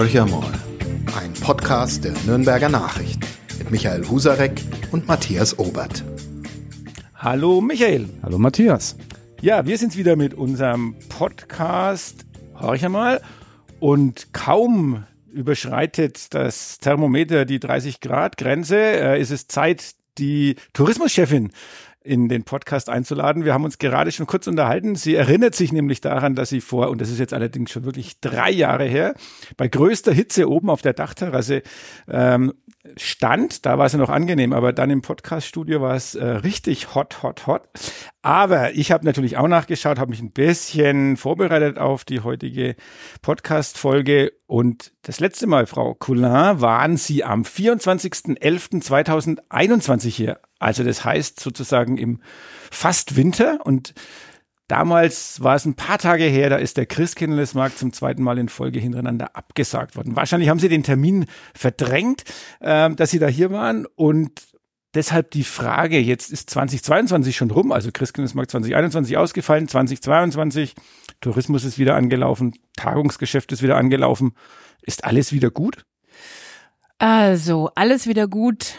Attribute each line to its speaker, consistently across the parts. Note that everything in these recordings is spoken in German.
Speaker 1: Horcher mal. Ein Podcast der Nürnberger Nachrichten mit Michael Husarek und Matthias Obert.
Speaker 2: Hallo Michael.
Speaker 3: Hallo Matthias.
Speaker 2: Ja, wir sind's wieder mit unserem Podcast Horcher mal und kaum überschreitet das Thermometer die 30 Grad Grenze, äh, ist es Zeit, die Tourismuschefin in den Podcast einzuladen. Wir haben uns gerade schon kurz unterhalten. Sie erinnert sich nämlich daran, dass sie vor, und das ist jetzt allerdings schon wirklich drei Jahre her, bei größter Hitze oben auf der Dachterrasse ähm, stand. Da war es ja noch angenehm, aber dann im Podcaststudio war es äh, richtig hot, hot, hot. Aber ich habe natürlich auch nachgeschaut, habe mich ein bisschen vorbereitet auf die heutige Podcast-Folge. Und das letzte Mal, Frau Coulin, waren Sie am 24.11.2021 hier. Also das heißt sozusagen im fast Winter und Damals war es ein paar Tage her, da ist der Christkindlesmarkt zum zweiten Mal in Folge hintereinander abgesagt worden. Wahrscheinlich haben sie den Termin verdrängt, äh, dass sie da hier waren und deshalb die Frage, jetzt ist 2022 schon rum, also Christkindlesmarkt 2021 ausgefallen, 2022, Tourismus ist wieder angelaufen, Tagungsgeschäft ist wieder angelaufen. Ist alles wieder gut?
Speaker 4: Also, alles wieder gut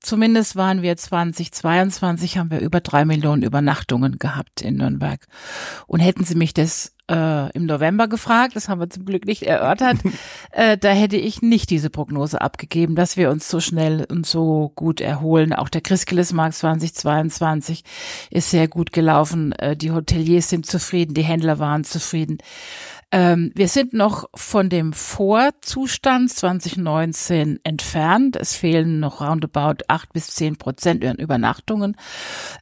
Speaker 4: Zumindest waren wir 2022, haben wir über drei Millionen Übernachtungen gehabt in Nürnberg. Und hätten Sie mich das äh, im November gefragt, das haben wir zum Glück nicht erörtert, äh, da hätte ich nicht diese Prognose abgegeben, dass wir uns so schnell und so gut erholen. Auch der Christkindlesmarkt 2022 ist sehr gut gelaufen. Äh, die Hoteliers sind zufrieden, die Händler waren zufrieden. Ähm, wir sind noch von dem Vorzustand 2019 entfernt. Es fehlen noch roundabout acht bis zehn Prozent Übernachtungen.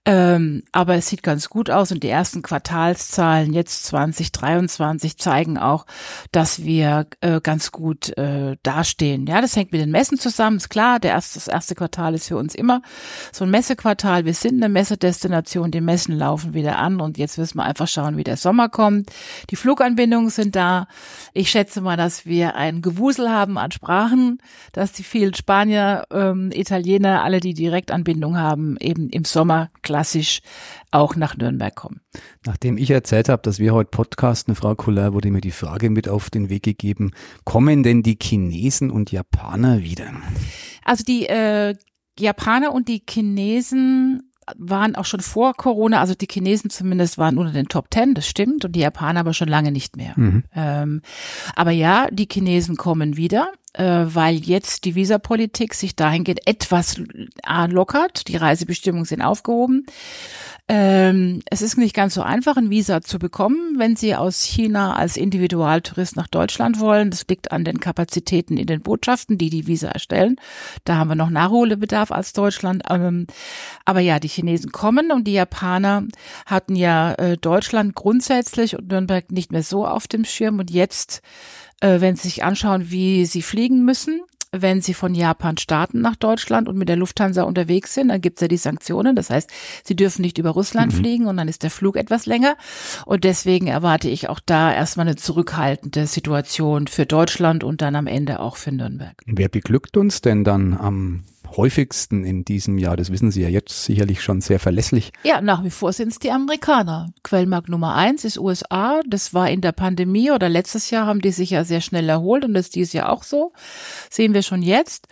Speaker 4: Ähm, aber es sieht ganz gut aus und die ersten Quartalszahlen jetzt 2023 zeigen auch, dass wir äh, ganz gut äh, dastehen. Ja, das hängt mit den Messen zusammen. Ist klar, der erste, das erste Quartal ist für uns immer so ein Messequartal. Wir sind eine Messedestination. Die Messen laufen wieder an und jetzt müssen wir einfach schauen, wie der Sommer kommt. Die Fluganbindungen sind da. Ich schätze mal, dass wir ein Gewusel haben an Sprachen, dass die vielen Spanier, ähm, Italiener, alle, die Direktanbindung haben, eben im Sommer klassisch auch nach Nürnberg kommen.
Speaker 3: Nachdem ich erzählt habe, dass wir heute podcasten, Frau Kuller, wurde mir die Frage mit auf den Weg gegeben, kommen denn die Chinesen und Japaner wieder?
Speaker 4: Also die äh, Japaner und die Chinesen waren auch schon vor Corona, also die Chinesen zumindest waren unter den Top Ten, das stimmt, und die Japaner aber schon lange nicht mehr. Mhm. Ähm, aber ja, die Chinesen kommen wieder, weil jetzt die Visapolitik sich dahingehend etwas äh, lockert. Die Reisebestimmungen sind aufgehoben. Ähm, es ist nicht ganz so einfach, ein Visa zu bekommen, wenn Sie aus China als Individualtourist nach Deutschland wollen. Das liegt an den Kapazitäten in den Botschaften, die die Visa erstellen. Da haben wir noch Nachholbedarf als Deutschland. Ähm, aber ja, die Chinesen kommen und die Japaner hatten ja äh, Deutschland grundsätzlich und Nürnberg nicht mehr so auf dem Schirm. Und jetzt, äh, wenn Sie sich anschauen, wie sie fliegen müssen, wenn sie von Japan starten nach Deutschland und mit der Lufthansa unterwegs sind, dann gibt's ja die Sanktionen. Das heißt, sie dürfen nicht über Russland mhm. fliegen und dann ist der Flug etwas länger. Und deswegen erwarte ich auch da erstmal eine zurückhaltende Situation für Deutschland und dann am Ende auch für Nürnberg.
Speaker 3: Wer beglückt uns denn dann am häufigsten in diesem Jahr? Das wissen Sie ja jetzt sicherlich schon sehr verlässlich.
Speaker 4: Ja, nach wie vor sind es die Amerikaner. Quellmarkt Nummer eins ist USA. Das war in der Pandemie oder letztes Jahr haben die sich ja sehr schnell erholt und das ist dieses Jahr auch so. Sehen wir schon jetzt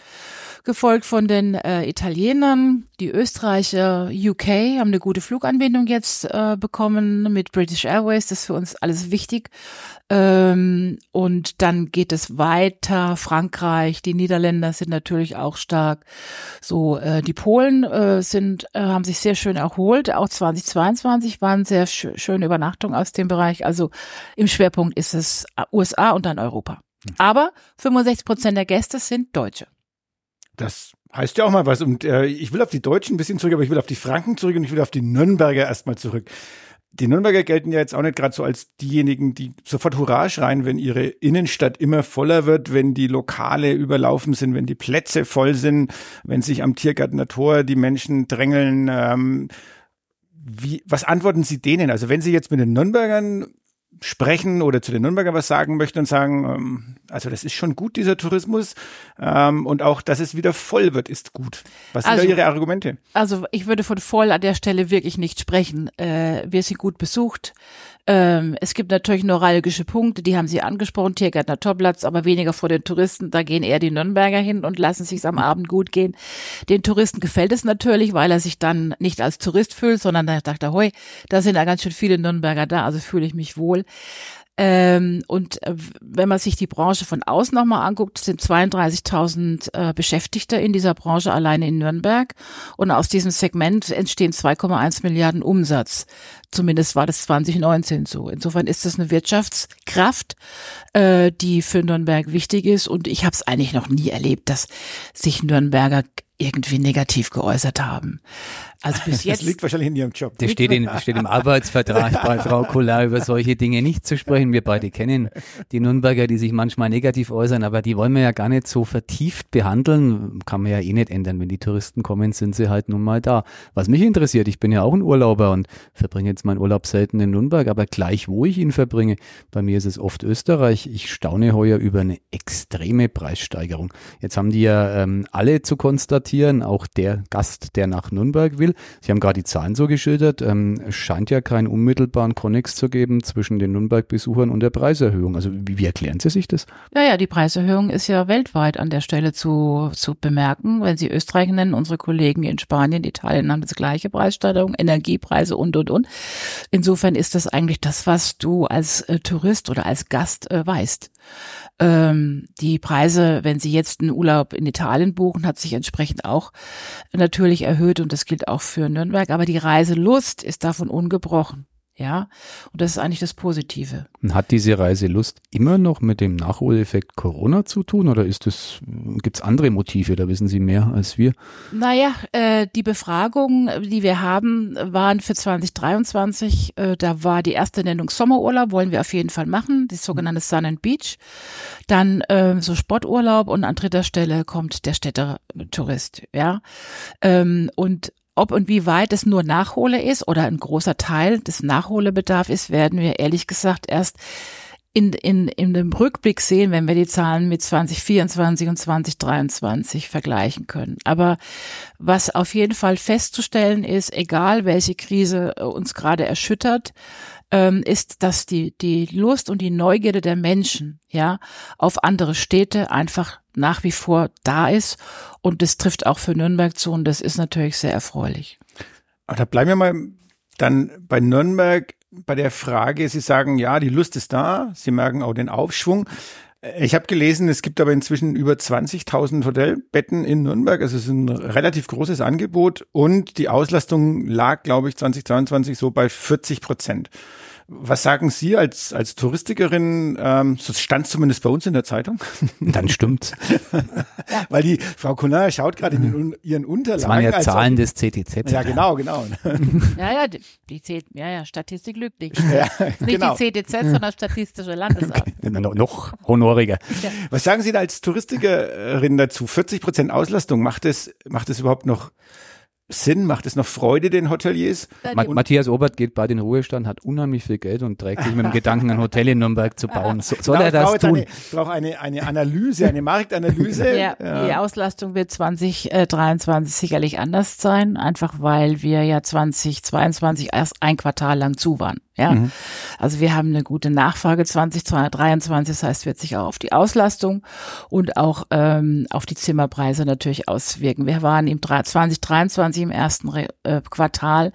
Speaker 4: gefolgt von den äh, Italienern. Die Österreicher, UK haben eine gute Fluganbindung jetzt äh, bekommen mit British Airways. Das ist für uns alles wichtig. Ähm, und dann geht es weiter. Frankreich, die Niederländer sind natürlich auch stark. So, äh, die Polen äh, sind, äh, haben sich sehr schön erholt. Auch 2022 waren sehr sch schöne Übernachtungen aus dem Bereich. Also im Schwerpunkt ist es USA und dann Europa. Hm. Aber 65 Prozent der Gäste sind Deutsche.
Speaker 2: Das heißt ja auch mal was. Und äh, ich will auf die Deutschen ein bisschen zurück, aber ich will auf die Franken zurück und ich will auf die Nürnberger erstmal zurück. Die Nürnberger gelten ja jetzt auch nicht gerade so als diejenigen, die sofort Hurra schreien, wenn ihre Innenstadt immer voller wird, wenn die Lokale überlaufen sind, wenn die Plätze voll sind, wenn sich am Tiergartener Tor die Menschen drängeln. Ähm, wie, was antworten Sie denen? Also wenn Sie jetzt mit den Nürnbergern sprechen oder zu den Nürnberger was sagen möchte und sagen, ähm, also das ist schon gut, dieser Tourismus ähm, und auch, dass es wieder voll wird, ist gut. Was sind
Speaker 4: Also-
Speaker 2: da Ihre Argumente?
Speaker 4: Also ich würde von voll an der Stelle wirklich nicht sprechen. Äh, wir sind gut besucht. Ähm, es gibt natürlich neuralgische Punkte, die haben Sie angesprochen, Tiergärtner Topplatz, aber weniger vor den Touristen. Da gehen eher die Nürnberger hin und lassen sich's am Abend gut gehen. Den Touristen gefällt es natürlich, weil er sich dann nicht als Tourist fühlt, sondern er dachte, hoi, da sind ja ganz schön viele Nürnberger da, also fühle ich mich wohl. Ähm, und äh, wenn man sich die Branche von außen nochmal anguckt, sind 32.000 äh, Beschäftigte in dieser Branche alleine in Nürnberg. Und aus diesem Segment entstehen 2,1 Milliarden Umsatz. Zumindest war das 2019 so. Insofern ist das eine Wirtschaftskraft, äh, die für Nürnberg wichtig ist. Und ich habe es eigentlich noch nie erlebt, dass sich Nürnberger irgendwie negativ geäußert haben. Also bis
Speaker 2: Das
Speaker 4: jetzt.
Speaker 2: liegt wahrscheinlich in Ihrem Job.
Speaker 3: Das steht, in, steht im Arbeitsvertrag bei Frau Kollar, über solche Dinge nicht zu sprechen. Wir beide kennen die Nürnberger, die sich manchmal negativ äußern, aber die wollen wir ja gar nicht so vertieft behandeln. Kann man ja eh nicht ändern. Wenn die Touristen kommen, sind sie halt nun mal da. Was mich interessiert, ich bin ja auch ein Urlauber und verbringe jetzt meinen Urlaub selten in Nürnberg, aber gleich wo ich ihn verbringe, bei mir ist es oft Österreich. Ich staune heuer über eine extreme Preissteigerung. Jetzt haben die ja ähm, alle zu konstatieren, auch der Gast, der nach Nürnberg will. Sie haben gerade die Zahlen so geschildert. Ähm, es scheint ja keinen unmittelbaren Konnex zu geben zwischen den Nürnberg-Besuchern und der Preiserhöhung. Also wie, wie erklären Sie sich das?
Speaker 4: Ja, ja, die Preiserhöhung ist ja weltweit an der Stelle zu, zu bemerken. Wenn Sie Österreich nennen, unsere Kollegen in Spanien, Italien haben das gleiche Preissteigerung, Energiepreise und, und, und. Insofern ist das eigentlich das, was du als äh, Tourist oder als Gast äh, weißt. Ähm, die Preise, wenn Sie jetzt einen Urlaub in Italien buchen, hat sich entsprechend auch natürlich erhöht und das gilt auch für Nürnberg. Aber die Reiselust ist davon ungebrochen. Ja, und das ist eigentlich das Positive.
Speaker 3: Und Hat diese Reiselust immer noch mit dem Nachholeffekt Corona zu tun oder ist es, gibt es andere Motive? Da wissen Sie mehr als wir.
Speaker 4: Naja, äh, die Befragungen, die wir haben, waren für 2023. Äh, da war die erste Nennung Sommerurlaub, wollen wir auf jeden Fall machen, die sogenannte Sun and Beach. Dann äh, so Sporturlaub und an dritter Stelle kommt der Städtetourist. Ja, ähm, und ob und wie weit es nur Nachhole ist oder ein großer Teil des Nachholebedarf ist, werden wir ehrlich gesagt erst in, in, in dem Rückblick sehen, wenn wir die Zahlen mit 2024 und 2023 vergleichen können. Aber was auf jeden Fall festzustellen ist, egal welche Krise äh, uns gerade erschüttert, ähm, ist, dass die, die Lust und die Neugierde der Menschen, ja, auf andere Städte einfach nach wie vor da ist. Und das trifft auch für Nürnberg zu und das ist natürlich sehr erfreulich.
Speaker 2: Aber da bleiben wir mal dann bei Nürnberg bei der Frage, Sie sagen, ja, die Lust ist da, Sie merken auch den Aufschwung. Ich habe gelesen, es gibt aber inzwischen über 20.000 Hotelbetten in Nürnberg. Also es ist ein relativ großes Angebot und die Auslastung lag, glaube ich, 2022 so bei 40 Prozent. Was sagen Sie als, als Touristikerin? Ähm, so stand zumindest bei uns in der Zeitung.
Speaker 3: Dann stimmt's.
Speaker 2: Weil die Frau Collin schaut gerade in den, ihren Unterlagen.
Speaker 3: Das waren ja
Speaker 2: als
Speaker 3: Zahlen
Speaker 2: ob-
Speaker 3: des CTZ.
Speaker 2: Ja, genau, genau.
Speaker 4: Ja, ja, die, die zählt, ja, ja, Statistik lügt nicht.
Speaker 2: Ja,
Speaker 4: Nicht
Speaker 2: genau.
Speaker 4: die CDZ, sondern Statistische Landesamt.
Speaker 3: No- Noch honoriger.
Speaker 2: Was sagen Sie da als Touristikerin dazu? 40 Prozent Auslastung, macht es, macht es überhaupt noch Sinn? Macht es noch Freude den Hoteliers?
Speaker 3: Ma Matthias Obert geht bald in den Ruhestand, hat unheimlich viel Geld und trägt sich mit dem Gedanken, ein Hotel in Nürnberg zu bauen. So, soll er
Speaker 2: Ich brauche
Speaker 3: das tun?
Speaker 2: Eine, ich brauche eine, eine Analyse, eine Marktanalyse.
Speaker 4: Ja, die Auslastung wird 2023 sicherlich anders sein, einfach weil wir ja 2022 erst ein Quartal lang zu waren. Ja, also wir haben eine gute Nachfrage 2023, das heißt, wird sich auch auf die Auslastung und auch ähm, auf die Zimmerpreise natürlich auswirken. Wir waren im drei- 2023 im ersten Re äh, Quartal,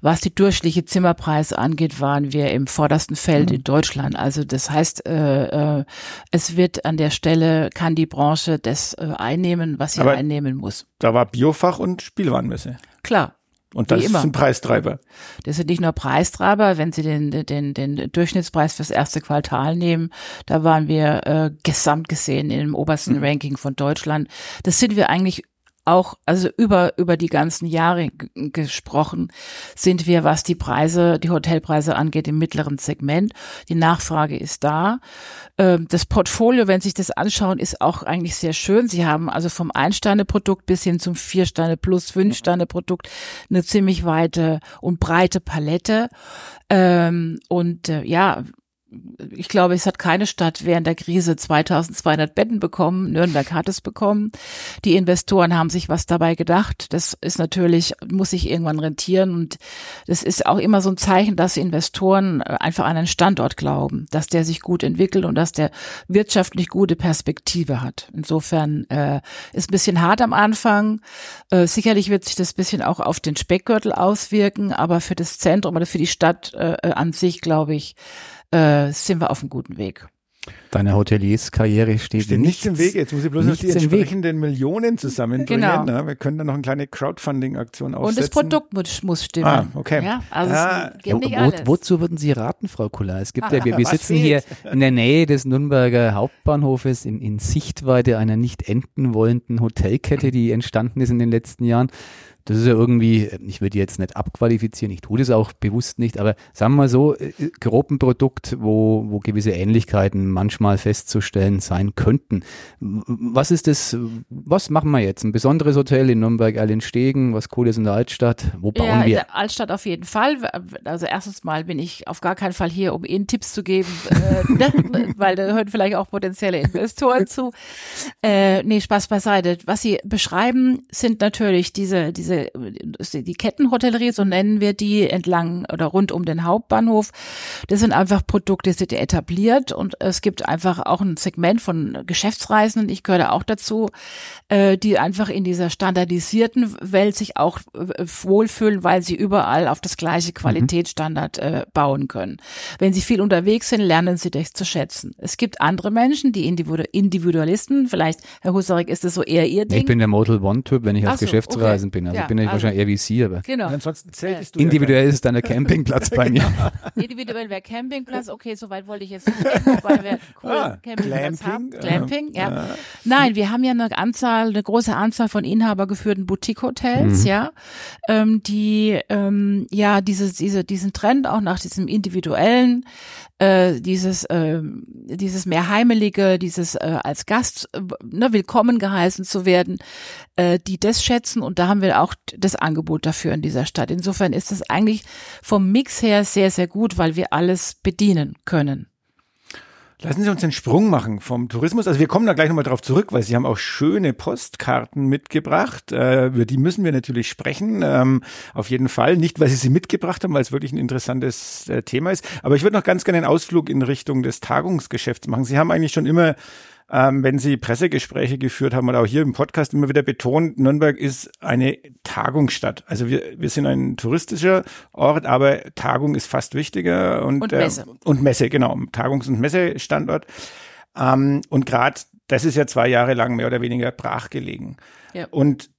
Speaker 4: was die durchschnittliche Zimmerpreise angeht, waren wir im vordersten Feld in Deutschland. Also das heißt, äh, äh, es wird an der Stelle, kann die Branche das äh, einnehmen, was sie
Speaker 2: Aber-
Speaker 4: einnehmen muss.
Speaker 2: Da war Biofach und Spielwarenmesse.
Speaker 4: Klar.
Speaker 2: Und das ist ein Preistreiber.
Speaker 4: Das sind nicht nur Preistreiber, wenn Sie den, den, den Durchschnittspreis fürs erste Quartal nehmen, da waren wir äh, gesamt gesehen dem obersten Ranking von Deutschland. Das sind wir eigentlich auch, also über, über die ganzen Jahre gesprochen, sind wir, was die Preise, die Hotelpreise angeht, im mittleren Segment. Die Nachfrage ist da. Ähm, Das Portfolio, wenn Sie sich das anschauen, ist auch eigentlich sehr schön. Sie haben also vom Ein-Sterne-Produkt bis hin zum Vier-Sterne plus Fünf-Sterne-Produkt eine ziemlich weite und breite Palette. Ähm, und äh, ja, ich glaube, es hat keine Stadt während der Krise 2200 Betten bekommen. Nürnberg hat es bekommen. Die Investoren haben sich was dabei gedacht. Das ist natürlich, muss sich irgendwann rentieren. Und das ist auch immer so ein Zeichen, dass Investoren einfach an einen Standort glauben, dass der sich gut entwickelt und dass der wirtschaftlich gute Perspektive hat. Insofern äh, ist ein bisschen hart am Anfang. Äh, sicherlich wird sich das bisschen auch auf den Speckgürtel auswirken, aber für das Zentrum oder für die Stadt äh, an sich, glaube ich, äh, sind wir auf einem guten Weg.
Speaker 3: Deine Hotelierskarriere steht,
Speaker 2: Steht nichts, im Weg. Jetzt muss ich bloß noch die
Speaker 3: nichts
Speaker 2: entsprechenden Millionen zusammenbringen.
Speaker 4: Genau.
Speaker 2: Ne? Wir können da noch eine kleine Crowdfunding-Aktion aufsetzen.
Speaker 4: Und das Produkt muss, muss stimmen.
Speaker 2: Ah, okay.
Speaker 4: Ja, also geht
Speaker 3: Ja,
Speaker 4: nicht
Speaker 3: wo,
Speaker 4: alles.
Speaker 3: wozu würden Sie raten, Frau Kuller? Es gibt ja, wir, wir
Speaker 2: Was
Speaker 3: sitzen
Speaker 2: fehlt?
Speaker 3: hier in der Nähe des Nürnberger Hauptbahnhofes in, in Sichtweite einer nicht enden wollenden Hotelkette, die entstanden ist in den letzten Jahren. Das ist ja irgendwie, ich würde die jetzt nicht abqualifizieren, ich tue das auch bewusst nicht, aber sagen wir mal so, äh, grob ein Produkt, wo, wo gewisse Ähnlichkeiten manchmal festzustellen sein könnten. Was ist das, was machen wir jetzt? Ein besonderes Hotel in Nürnberg-Erlenstegen, was cool ist in der Altstadt? Wo bauen
Speaker 4: ja, in
Speaker 3: wir?
Speaker 4: der Altstadt auf jeden Fall. Also erstens mal bin ich auf gar keinen Fall hier, um Ihnen Tipps zu geben, äh, ne? weil da hören vielleicht auch potenzielle Investoren zu. Äh, nee, Spaß beiseite. Was Sie beschreiben, sind natürlich diese, diese, die Kettenhotellerie, so nennen wir die, entlang oder rund um den Hauptbahnhof. Das sind einfach Produkte, die sind etabliert und es gibt einfach auch ein Segment von Geschäftsreisenden, ich gehöre auch dazu, äh, die einfach in dieser standardisierten Welt sich auch äh, wohlfühlen, weil sie überall auf das gleiche Qualitätsstandard äh, bauen können. Wenn sie viel unterwegs sind, lernen sie das zu schätzen. Es gibt andere Menschen, die Individu Individualisten, vielleicht, Herr Husarek, ist das so eher Ihr Ding?
Speaker 3: Ich bin der Model One-Typ, wenn ich auf
Speaker 4: so,
Speaker 3: Geschäftsreisen
Speaker 4: okay.
Speaker 3: bin. Also
Speaker 4: Ja,
Speaker 3: bin ich
Speaker 4: also-
Speaker 3: wahrscheinlich eher wie Sie, aber
Speaker 4: genau.
Speaker 2: Und ansonsten zeltest du ja
Speaker 3: individuell ist es dann der Campingplatz bei mir.
Speaker 4: Individuell wäre Campingplatz, okay, soweit wollte ich jetzt nicht denken, wobei wir coolen
Speaker 2: Ah,
Speaker 4: Campingplatz
Speaker 2: Glamping,
Speaker 4: haben.
Speaker 2: ja.
Speaker 4: Glamping, ja. Nein, wir haben ja eine Anzahl, eine große Anzahl von inhabergeführten Boutique-Hotels,
Speaker 2: Mhm.
Speaker 4: ja, ähm, die ähm, ja diese, diese, diesen Trend auch nach diesem individuellen, äh, dieses, ähm, dieses mehr heimelige, dieses äh, als Gast äh, ne, willkommen geheißen zu werden, äh, die das schätzen und da haben wir auch das Angebot dafür in dieser Stadt. Insofern ist das eigentlich vom Mix her sehr, sehr gut, weil wir alles bedienen können.
Speaker 2: Lassen Sie uns den Sprung machen vom Tourismus. Also wir kommen da gleich nochmal drauf zurück, weil Sie haben auch schöne Postkarten mitgebracht. Äh, über die müssen wir natürlich sprechen. Ähm, auf jeden Fall. Nicht, weil Sie sie mitgebracht haben, weil es wirklich ein interessantes äh, Thema ist. Aber ich würde noch ganz gerne einen Ausflug in Richtung des Tagungsgeschäfts machen. Sie haben eigentlich schon immer ähm, wenn Sie Pressegespräche geführt haben oder auch hier im Podcast immer wieder betont, Nürnberg ist eine Tagungsstadt. Also wir, wir sind ein touristischer Ort, aber Tagung ist fast wichtiger und,
Speaker 4: Und Messe.
Speaker 2: Äh, und Messe, genau, Tagungs- und Messestandort. Ähm, und gerade das ist ja zwei Jahre lang mehr oder weniger brach gelegen.
Speaker 4: Ja.
Speaker 2: Und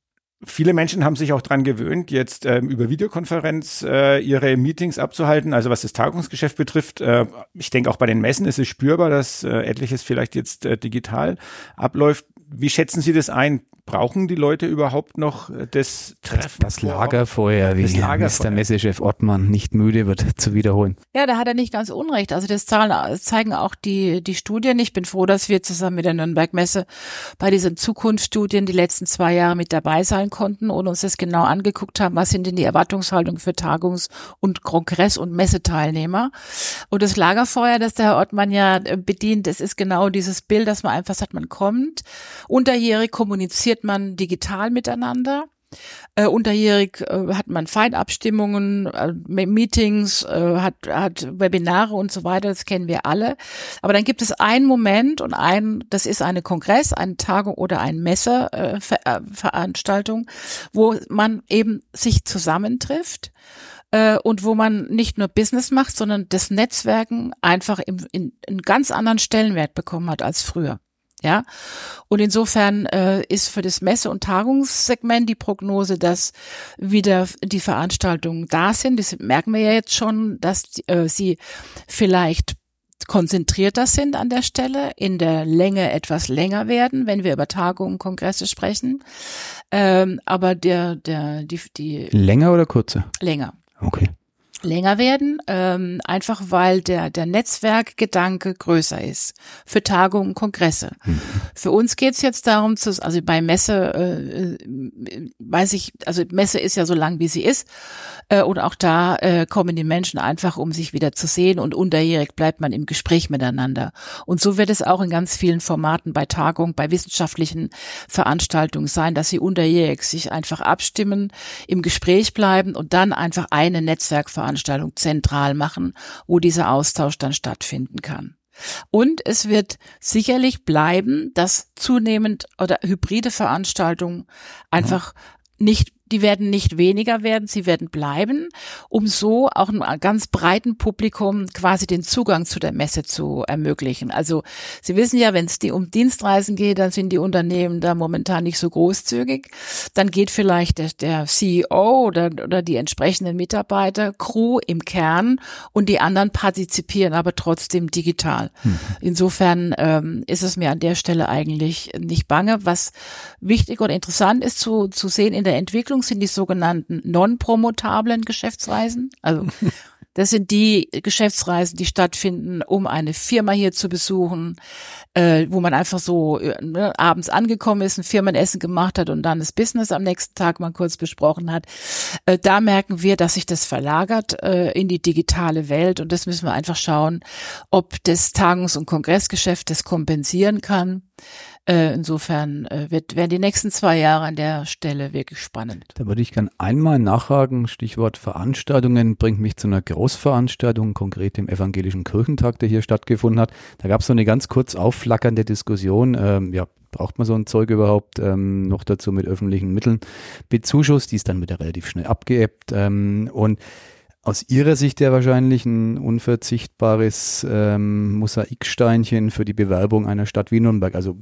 Speaker 2: Viele Menschen haben sich auch dran gewöhnt, jetzt ähm, über Videokonferenz äh, ihre Meetings abzuhalten. Also was das Tagungsgeschäft betrifft, äh, ich denke auch bei den Messen ist es spürbar, dass äh, etliches vielleicht jetzt äh, digital abläuft. Wie schätzen Sie das ein? Brauchen die Leute überhaupt noch äh, das Treffen?
Speaker 3: Das Lagerfeuer, wie
Speaker 2: Das Lagerfeuer.
Speaker 3: Mr. Messechef Ottmann nicht müde wird zu wiederholen.
Speaker 4: Ja, da hat er nicht ganz unrecht. Also das zahlen, zeigen auch die, die Studien. Ich bin froh, dass wir zusammen mit der Nürnberg Messe bei diesen Zukunftsstudien die letzten zwei Jahre mit dabei sein konnten und uns das genau angeguckt haben, was sind denn die Erwartungshaltungen für Tagungs- und Kongress- und Messeteilnehmer. Und das Lagerfeuer, das der Herr Ottmann ja äh, bedient, das ist genau dieses Bild, dass man einfach sagt, man kommt, unterjährig kommuniziert man digital miteinander. Äh, unterjährig äh, hat man Feinabstimmungen, äh, Meetings, äh, hat, hat Webinare und so weiter, das kennen wir alle. Aber dann gibt es einen Moment und ein, das ist eine Kongress, eine Tagung oder eine Messeveranstaltung, äh, äh, wo man eben sich zusammentrifft und wo man nicht nur Business macht, sondern das Netzwerken einfach im, in, in ganz anderen Stellenwert bekommen hat als früher. Ja, und insofern äh, ist für das Messe- und Tagungssegment die Prognose, dass wieder die Veranstaltungen da sind. Das merken wir ja jetzt schon, dass äh, sie vielleicht konzentrierter sind an der Stelle, in der Länge etwas länger werden, wenn wir über Tagungen, Kongresse sprechen. Ähm, aber der, der, die, die
Speaker 3: Länger oder kurzer?
Speaker 4: länger.
Speaker 3: Okay.
Speaker 4: Länger werden, ähm, einfach weil der, der Netzwerkgedanke größer ist für Tagungen, Kongresse. Mhm. Für uns geht's jetzt darum, zu, also bei Messe äh, äh, weiß ich, also Messe ist ja so lang, wie sie ist, äh, und auch da äh, kommen die Menschen einfach, um sich wieder zu sehen und unterjährig bleibt man im Gespräch miteinander. Und so wird es auch in ganz vielen Formaten bei Tagungen, bei wissenschaftlichen Veranstaltungen sein, dass sie unterjährig sich einfach abstimmen, im Gespräch bleiben und dann einfach eine Netzwerkveranstaltung zentral machen, wo dieser Austausch dann stattfinden kann. Und es wird sicherlich bleiben, dass zunehmend oder hybride Veranstaltungen einfach nicht die werden nicht weniger werden, sie werden bleiben, um so auch einem ganz breiten Publikum quasi den Zugang zu der Messe zu ermöglichen. Also Sie wissen ja, wenn es um Dienstreisen geht, dann sind die Unternehmen da momentan nicht so großzügig. Dann geht vielleicht der, der CEO oder, oder die entsprechenden Mitarbeiter, Crew im Kern und die anderen partizipieren aber trotzdem digital. Mhm. Insofern ähm, ist es mir an der Stelle eigentlich nicht bange. Was wichtig und interessant ist zu, zu sehen in der Entwicklung, Entwicklung sind die sogenannten non-promotablen Geschäftsreisen. Also das sind die Geschäftsreisen, die stattfinden, um eine Firma hier zu besuchen, äh, wo man einfach so äh, ne, abends angekommen ist, ein Firmenessen gemacht hat und dann das Business am nächsten Tag mal kurz besprochen hat. Äh, da merken wir, dass sich das verlagert äh, in die digitale Welt und das müssen wir einfach schauen, ob das Tagungs- und Kongressgeschäft das kompensieren kann. Äh, insofern äh, wird, werden die nächsten zwei Jahre an der Stelle wirklich spannend.
Speaker 3: Da würde ich gern einmal nachhaken. Stichwort Veranstaltungen bringt mich zu einer Großveranstaltung, konkret dem Evangelischen Kirchentag, der hier stattgefunden hat. Da gab es so eine ganz kurz aufflackernde Diskussion. Ähm, ja, braucht man so ein Zeug überhaupt ähm, noch dazu mit öffentlichen Mitteln bezuschusst? Die ist dann wieder relativ schnell abgeebbt. Ähm, und aus Ihrer Sicht ja wahrscheinlich ein unverzichtbares ähm, Mosaiksteinchen für die Bewerbung einer Stadt wie Nürnberg. Also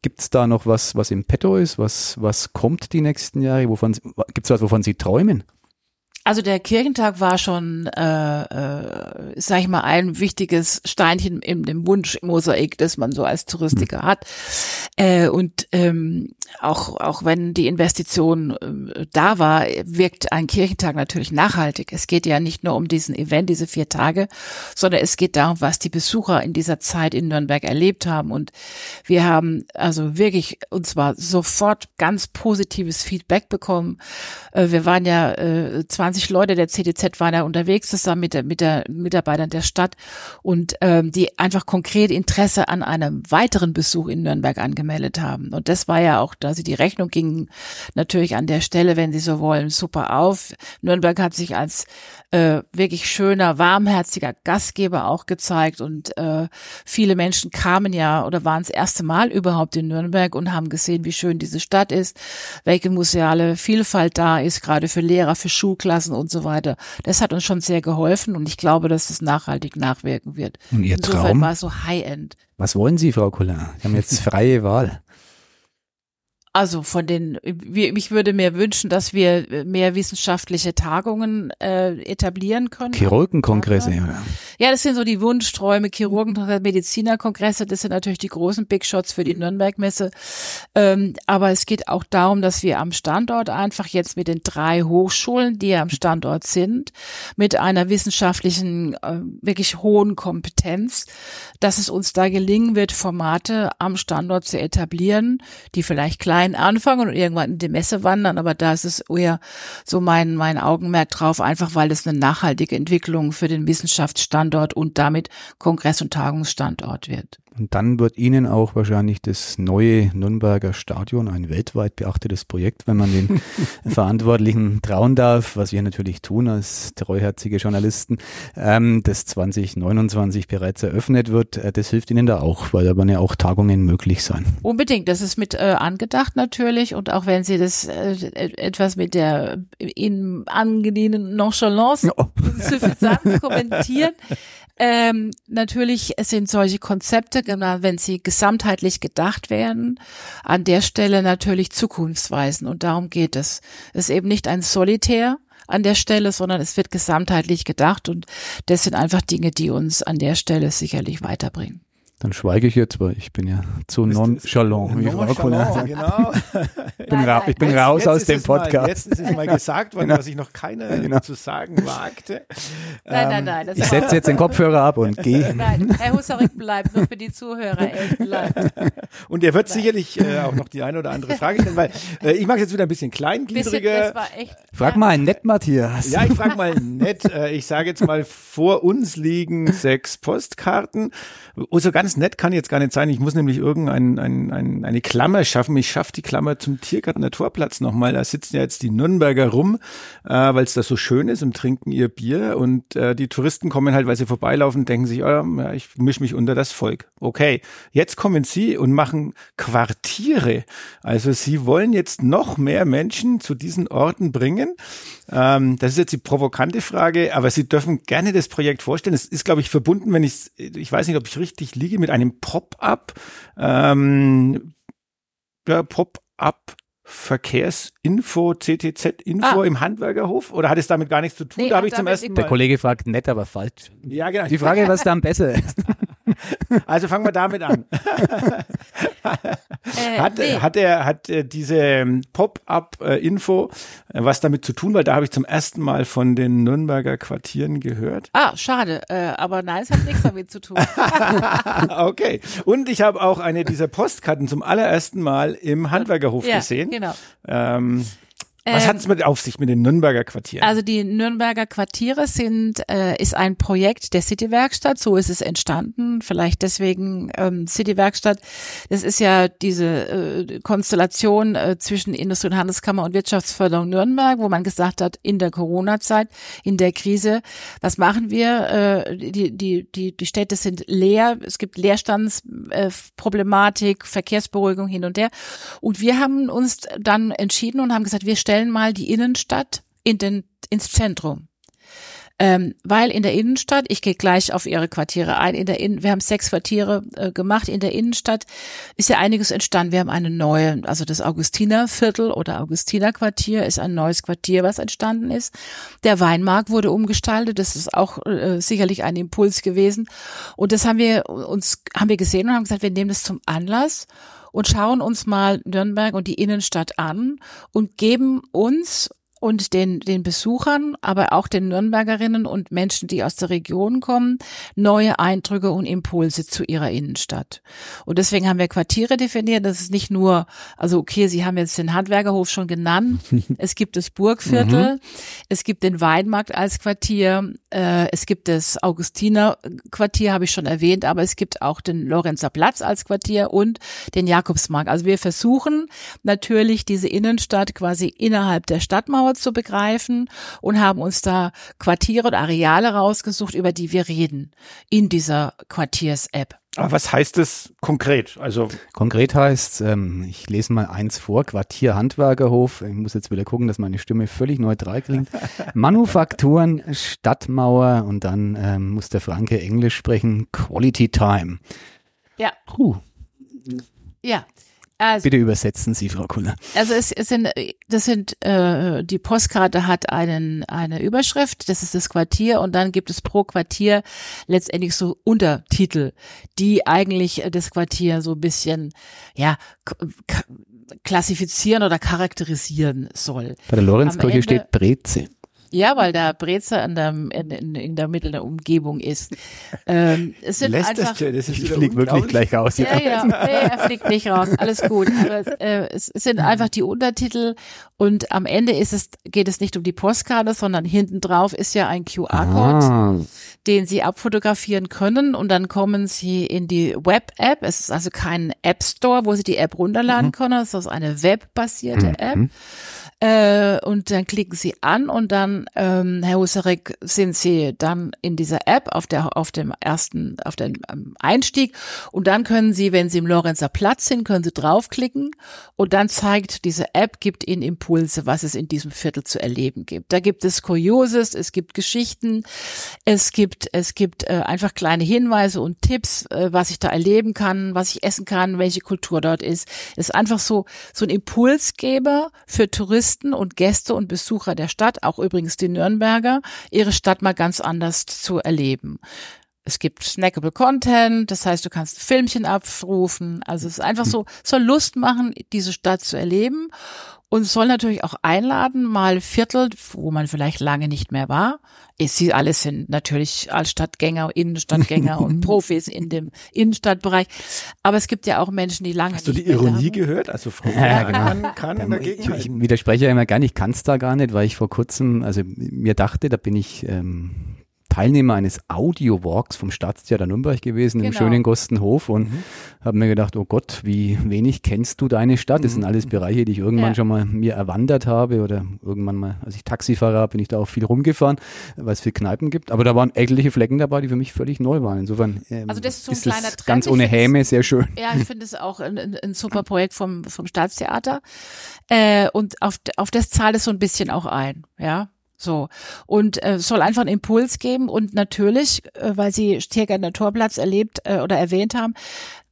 Speaker 3: gibt es da noch was, was im Petto ist? Was, was kommt die nächsten Jahre? Gibt es was, wovon Sie träumen?
Speaker 4: Also der Kirchentag war schon, äh, äh, sag ich mal, ein wichtiges Steinchen in dem Wunschmosaik, das man so als Touristiker hat. Äh, und ähm, auch auch wenn die Investition äh, da war, wirkt ein Kirchentag natürlich nachhaltig. Es geht ja nicht nur um diesen Event, diese vier Tage, sondern es geht darum, was die Besucher in dieser Zeit in Nürnberg erlebt haben. Und wir haben also wirklich und zwar sofort ganz positives Feedback bekommen. Äh, wir waren ja äh, 20 20 Leute der CDZ waren da unterwegs zusammen mit mit der Mitarbeitern der Stadt und ähm, die einfach konkret Interesse an einem weiteren Besuch in Nürnberg angemeldet haben. Und das war ja auch, da sie die Rechnung ging natürlich an der Stelle, wenn Sie so wollen, super auf. Nürnberg hat sich als äh, wirklich schöner, warmherziger Gastgeber auch gezeigt und äh, viele Menschen kamen ja oder waren das erste Mal überhaupt in Nürnberg und haben gesehen, wie schön diese Stadt ist, welche museale Vielfalt da ist, gerade für Lehrer, für Schulklassen und so weiter. Das hat uns schon sehr geholfen und ich glaube, dass es nachhaltig nachwirken wird.
Speaker 3: Und Ihr
Speaker 4: Insofern
Speaker 3: Traum?
Speaker 4: war so High-End.
Speaker 3: Was wollen Sie, Frau Kuller? Sie haben jetzt freie Wahl.
Speaker 4: Also von den, ich würde mir wünschen, dass wir mehr wissenschaftliche Tagungen äh, etablieren können.
Speaker 3: Chirurgenkongresse, ja.
Speaker 4: Ja, das sind so die Wunschträume, Chirurgen, Medizinerkongresse, das sind natürlich die großen Big Shots für die Nürnberg-Messe. Ähm, aber es geht auch darum, dass wir am Standort einfach jetzt mit den drei Hochschulen, die ja am Standort sind, mit einer wissenschaftlichen, äh, wirklich hohen Kompetenz, dass es uns da gelingen wird, Formate am Standort zu etablieren, die vielleicht klein anfangen und irgendwann in die Messe wandern, aber da ist es eher so mein, mein Augenmerk drauf, einfach weil es eine nachhaltige Entwicklung für den Wissenschaftsstandort und damit Kongress- und Tagungsstandort wird.
Speaker 3: Und dann wird Ihnen auch wahrscheinlich das neue Nürnberger Stadion ein weltweit beachtetes Projekt, wenn man den Verantwortlichen trauen darf, was wir natürlich tun als treuherzige Journalisten, ähm, das 2029 bereits eröffnet wird. Äh, das hilft Ihnen da auch, weil da werden ja auch Tagungen möglich sein.
Speaker 4: Unbedingt, das ist mit äh, angedacht natürlich und auch wenn Sie das äh, etwas mit der Ihnen angenehmen Nonchalance oh. Kommentieren, ähm, natürlich sind solche Konzepte, genau, wenn sie gesamtheitlich gedacht werden, an der Stelle natürlich zukunftsweisend und darum geht es. Es ist eben nicht ein Solitär an der Stelle, sondern es wird gesamtheitlich gedacht und das sind einfach Dinge, die uns an der Stelle sicherlich weiterbringen.
Speaker 3: Dann schweige ich jetzt, weil ich bin ja zu nonchalant, wie Frau Kohler sagt.
Speaker 2: Genau.
Speaker 3: Ich bin, ra ich bin
Speaker 2: Jetzt-
Speaker 3: raus
Speaker 2: jetzt
Speaker 3: aus dem
Speaker 2: es mal-
Speaker 3: Podcast.
Speaker 2: Jetzt ist es mal gesagt worden,
Speaker 3: Genau.
Speaker 2: was ich noch keiner
Speaker 3: Genau.
Speaker 2: zu sagen wagte.
Speaker 4: Nein,
Speaker 2: Ähm,
Speaker 4: nein, nein. Das
Speaker 3: Ich setze jetzt den Kopfhörer ab und gehe.
Speaker 4: Nein, Herr Husarek bleibt, nur für die Zuhörer. Er bleibt.
Speaker 2: Und er wird sicherlich äh, auch noch die eine oder andere Frage stellen, weil äh, ich mache jetzt wieder ein bisschen kleingliedriger.
Speaker 3: Frag mal nett, Matthias.
Speaker 2: Ja, ich frage mal nett. Äh, ich sage jetzt mal, vor uns liegen sechs Postkarten. Oh, so ganz nett kann jetzt gar nicht sein. Ich muss nämlich irgendein ein, ein, eine Klammer schaffen. Ich schaffe die Klammer zum Tiergarten Torplatz nochmal. Da sitzen ja jetzt die Nürnberger rum, äh, weil es da so schön ist und trinken ihr Bier. Und äh, die Touristen kommen halt, weil sie vorbeilaufen, denken sich, oh, ja, ich mische mich unter das Volk. Okay, jetzt kommen sie und machen Quartiere. Also sie wollen jetzt noch mehr Menschen zu diesen Orten bringen. Ähm, das ist jetzt die provokante Frage, aber Sie dürfen gerne das Projekt vorstellen. Es ist, glaube ich, verbunden, wenn ich, ich weiß nicht, ob ich richtig liege, mit einem Pop-up, ähm, ja, Pop-up Verkehrsinfo, CTZ-Info
Speaker 4: Ah.
Speaker 2: im Handwerkerhof? Oder hat es damit gar nichts zu tun?
Speaker 4: Nee,
Speaker 2: da habe ich zum ersten
Speaker 4: nichts-
Speaker 3: Der
Speaker 2: Mal.
Speaker 3: Kollege fragt nett, aber falsch.
Speaker 2: Ja, genau.
Speaker 3: Die Frage, was dann besser ist.
Speaker 2: Also fangen wir damit an.
Speaker 4: Äh,
Speaker 2: Hat,
Speaker 4: nee.
Speaker 2: hat er hat diese ähm, Pop-up-Info äh, was damit zu tun, weil da habe ich zum ersten Mal von den Nürnberger Quartieren gehört.
Speaker 4: Ah, schade. Äh, aber nein, es hat nichts damit zu tun.
Speaker 2: okay. Und ich habe auch eine dieser Postkarten zum allerersten Mal im Handwerkerhof
Speaker 4: ja,
Speaker 2: gesehen.
Speaker 4: genau.
Speaker 2: Ähm, was
Speaker 4: Ähm,
Speaker 2: hat es mit auf sich mit den Nürnberger Quartieren?
Speaker 4: Also die Nürnberger Quartiere sind äh, ist ein Projekt der City Werkstatt, so ist es entstanden. Vielleicht deswegen ähm, City Werkstatt. Das ist ja diese äh, Konstellation äh, zwischen Industrie- und Handelskammer und Wirtschaftsförderung Nürnberg, wo man gesagt hat, in der Corona-Zeit, in der Krise, was machen wir? Äh, die die die die Städte sind leer, es gibt Leerstandsproblematik, äh, Verkehrsberuhigung hin und her. Und wir haben uns dann entschieden und haben gesagt, wir stellen mal die Innenstadt in den, ins Zentrum. Ähm, weil in der Innenstadt, ich gehe gleich auf Ihre Quartiere ein, in der Innen, wir haben sechs Quartiere äh, gemacht, in der Innenstadt ist ja einiges entstanden. Wir haben eine neue, also das Augustinerviertel oder Augustinerquartier ist ein neues Quartier, was entstanden ist. Der Weinmarkt wurde umgestaltet, das ist auch äh, sicherlich ein Impuls gewesen. Und das haben wir uns, haben wir gesehen und haben gesagt, wir nehmen das zum Anlass und schauen uns mal Nürnberg und die Innenstadt an und geben uns und den, den Besuchern, aber auch den Nürnbergerinnen und Menschen, die aus der Region kommen, neue Eindrücke und Impulse zu ihrer Innenstadt. Und deswegen haben wir Quartiere definiert. Das ist nicht nur, also okay, Sie haben jetzt den Handwerkerhof schon genannt. Es gibt das Burgviertel, es gibt den Weinmarkt als Quartier, äh, es gibt das Augustiner-Quartier, habe ich schon erwähnt, aber es gibt auch den Lorenzer Platz als Quartier und den Jakobsmarkt. Also wir versuchen natürlich diese Innenstadt quasi innerhalb der Stadtmauer zu begreifen und haben uns da Quartiere und Areale rausgesucht, über die wir reden in dieser Quartiers-App.
Speaker 2: Aber was heißt das konkret? Also
Speaker 3: Konkret heißt, ähm, ich lese mal eins vor, Quartier Handwerkerhof. Ich muss jetzt wieder gucken, dass meine Stimme völlig neutral klingt. Manufakturen, Stadtmauer und dann ähm, muss der Franke Englisch sprechen. Quality Time.
Speaker 4: Ja,
Speaker 3: Puh,
Speaker 4: ja. Also,
Speaker 3: bitte übersetzen Sie, Frau Kuller.
Speaker 4: Also es, es sind, das sind, äh, die Postkarte hat einen, eine Überschrift, das ist das Quartier und dann gibt es pro Quartier letztendlich so Untertitel, die eigentlich das Quartier so ein bisschen, ja, klassifizieren oder charakterisieren soll.
Speaker 3: Bei der Lorenzkirche steht Breze.
Speaker 4: Ja, weil da Breze an der, in, in, in der Mitte der Umgebung ist. Ähm, es sind
Speaker 2: lässt
Speaker 4: einfach,
Speaker 2: das, das ist
Speaker 3: fliege wirklich gleich raus.
Speaker 4: ja, ja, nee, er fliegt nicht raus, alles gut. Aber äh, es es sind einfach die Untertitel und am Ende ist es, geht es nicht um die Postkarte, sondern hinten drauf ist ja ein QR-Code,
Speaker 3: Ah,
Speaker 4: den Sie abfotografieren können und dann kommen Sie in die Web-App. Es ist also kein App-Store, wo Sie die App runterladen können, es ist eine webbasierte App. Äh, und dann klicken Sie an und dann, ähm, Herr Husarek, sind Sie dann in dieser App auf der auf dem ersten, auf dem ähm, Einstieg und dann können Sie, wenn Sie im Lorenzer Platz sind, können Sie draufklicken und dann zeigt diese App, gibt Ihnen Impulse, was es in diesem Viertel zu erleben gibt. Da gibt es Kurioses, es gibt Geschichten, es gibt es gibt äh, einfach kleine Hinweise und Tipps, äh, was ich da erleben kann, was ich essen kann, welche Kultur dort ist. Es ist einfach so so ein Impulsgeber für Touristen und Gäste und Besucher der Stadt, auch übrigens die Nürnberger, ihre Stadt mal ganz anders zu erleben. Es gibt snackable Content, das heißt, du kannst Filmchen abrufen. Also es ist einfach so, soll Lust machen, diese Stadt zu erleben und soll natürlich auch einladen, mal Viertel, wo man vielleicht lange nicht mehr war. Sie alle sind natürlich Altstadtgänger, Innenstadtgänger und Profis in dem Innenstadtbereich. Aber es gibt ja auch Menschen, die lange
Speaker 2: Hast du die Ironie gehört? Also Frau
Speaker 3: Ja, genau.
Speaker 2: kann, kann
Speaker 3: Ähm,
Speaker 2: dagegen
Speaker 3: ich, ich
Speaker 2: halten.
Speaker 3: widerspreche ja immer gar nicht, kann es da gar nicht, weil ich vor kurzem, also mir dachte, da bin ich ähm, Teilnehmer eines Audio-Walks vom Staatstheater Nürnberg gewesen im
Speaker 4: Genau.
Speaker 3: schönen Gostenhof und habe mir gedacht, oh Gott, wie wenig kennst du deine Stadt? Das sind alles Bereiche, die ich irgendwann
Speaker 4: Ja.
Speaker 3: schon mal mir erwandert habe oder irgendwann mal, als ich Taxifahrer war, bin ich da auch viel rumgefahren, weil es viel Kneipen gibt. Aber da waren etliche Flecken dabei, die für mich völlig neu waren. Insofern ähm,
Speaker 4: Also das ist so ein
Speaker 3: es
Speaker 4: kleiner Trend.
Speaker 3: ganz ohne Häme sehr schön.
Speaker 4: Ja, ich finde es auch ein, ein, ein super Projekt vom, vom Staatstheater. Äh, und auf, auf das zahlt es so ein bisschen auch ein, ja. So. Und äh, soll einfach einen Impuls geben und natürlich, äh, weil Sie Tiergarten Torplatz erlebt äh, oder erwähnt haben,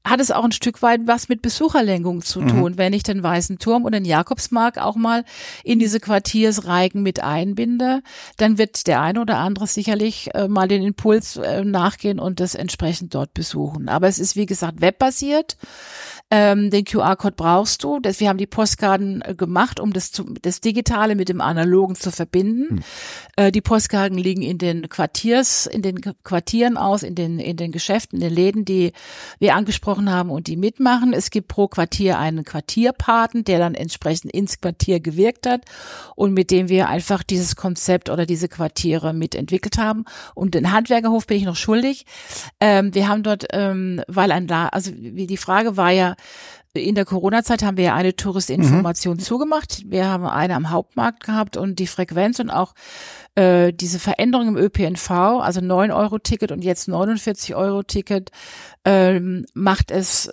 Speaker 4: hat es auch ein Stück weit was mit Besucherlenkung zu tun, wenn ich den Weißen Turm und den Jakobsmarkt auch mal in diese Quartiersreigen mit einbinde, dann wird der eine oder andere sicherlich äh, mal den Impuls äh, nachgehen und das entsprechend dort besuchen. Aber es ist wie gesagt webbasiert. Ähm, den QR-Code brauchst du. Das, wir haben die Postkarten äh, gemacht, um das, zu, das Digitale mit dem Analogen zu verbinden. Äh, die Postkarten liegen in den Quartiers, in den Quartieren aus, in den, in den Geschäften, in den Läden, die wir angesprochen haben und die mitmachen. Es gibt pro Quartier einen Quartierpaten, der dann entsprechend ins Quartier gewirkt hat und mit dem wir einfach dieses Konzept oder diese Quartiere mitentwickelt haben. Und den Handwerkerhof bin ich noch schuldig. Ähm, wir haben dort, ähm, weil ein La also wie die Frage war ja, in der Corona-Zeit haben wir ja eine Touristinformation zugemacht. Wir haben eine am Hauptmarkt gehabt und die Frequenz und auch äh, diese Veränderung im ÖPNV, also 9-Euro-Ticket und jetzt 49-Euro-Ticket, ähm, macht es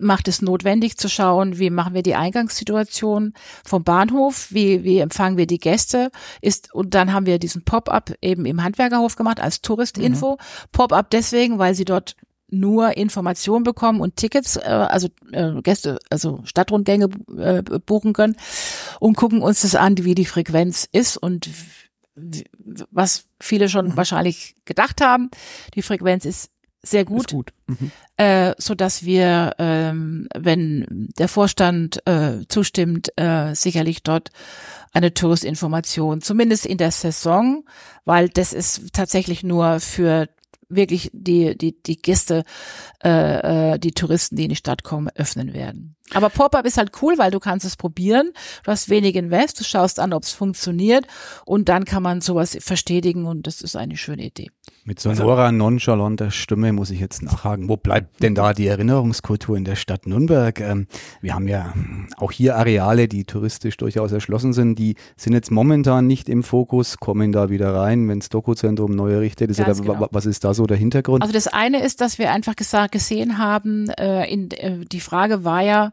Speaker 4: macht es notwendig zu schauen, wie machen wir die Eingangssituation vom Bahnhof, wie wie empfangen wir die Gäste, ist und dann haben wir diesen Pop-up eben im Handwerkerhof gemacht als Touristinfo. Pop-up deswegen, weil sie dort nur Informationen bekommen und Tickets, äh, also äh, Gäste, also Stadtrundgänge äh, buchen können und gucken uns das an, wie die Frequenz ist und was viele schon wahrscheinlich gedacht haben. Die Frequenz ist sehr gut,
Speaker 2: Ist gut. Mhm.
Speaker 4: äh, so dass wir, ähm, wenn der Vorstand äh, zustimmt, äh, sicherlich dort eine Touristinformation, zumindest in der Saison, weil das ist tatsächlich nur für wirklich die die die Gäste, äh, äh, die Touristen, die in die Stadt kommen, öffnen werden. Aber Pop-up ist halt cool, weil du kannst es probieren. Du hast wenig Invest, du schaust an, ob es funktioniert und dann kann man sowas verstetigen und das ist eine schöne Idee.
Speaker 3: Mit sonorer, nonchalanter Stimme muss ich jetzt nachhaken. Wo bleibt denn da die Erinnerungskultur in der Stadt Nürnberg? Ähm, wir haben ja auch hier Areale, die touristisch durchaus erschlossen sind. Die sind jetzt momentan nicht im Fokus, kommen da wieder rein, wenn das Dokuzentrum neu errichtet ist. Oder
Speaker 4: genau.
Speaker 3: was ist da so der Hintergrund?
Speaker 4: Also das eine ist, dass wir einfach gesagt gesehen haben, äh, in, äh, die Frage war ja,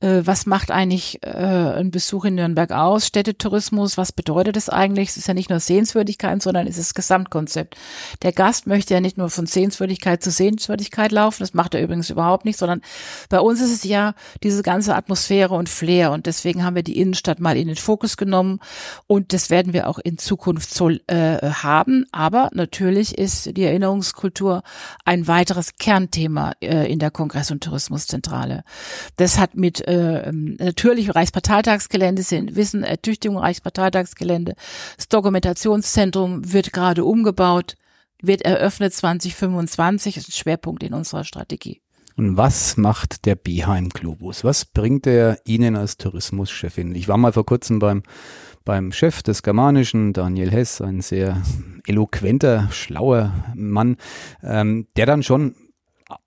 Speaker 4: äh, was macht eigentlich äh, ein Besuch in Nürnberg aus? Städtetourismus, was bedeutet es eigentlich? Es ist ja nicht nur Sehenswürdigkeiten, sondern es ist das Gesamtkonzept. Der Gast möchte ja nicht nur von Sehenswürdigkeit zu Sehenswürdigkeit laufen, das macht er übrigens überhaupt nicht, sondern bei uns ist es ja diese ganze Atmosphäre und Flair und deswegen haben wir die Innenstadt mal in den Fokus genommen und das werden wir auch in Zukunft so äh, haben. Aber natürlich ist die Erinnerungskultur ein weiteres Kernthema äh, in der Kongress- und Tourismuszentrale. Das hat mit äh, natürlich Reichsparteitagsgelände sind Wissen, Ertüchtigung Reichsparteitagsgelände. Das Dokumentationszentrum wird gerade umgebaut, wird eröffnet 2025, ist ein Schwerpunkt in unserer Strategie.
Speaker 3: Und was macht der Beheim Globus? Was bringt er Ihnen als Tourismuschefin? Ich war mal vor kurzem beim, beim Chef des Germanischen, Daniel Hess, ein sehr eloquenter, schlauer Mann, ähm, der dann schon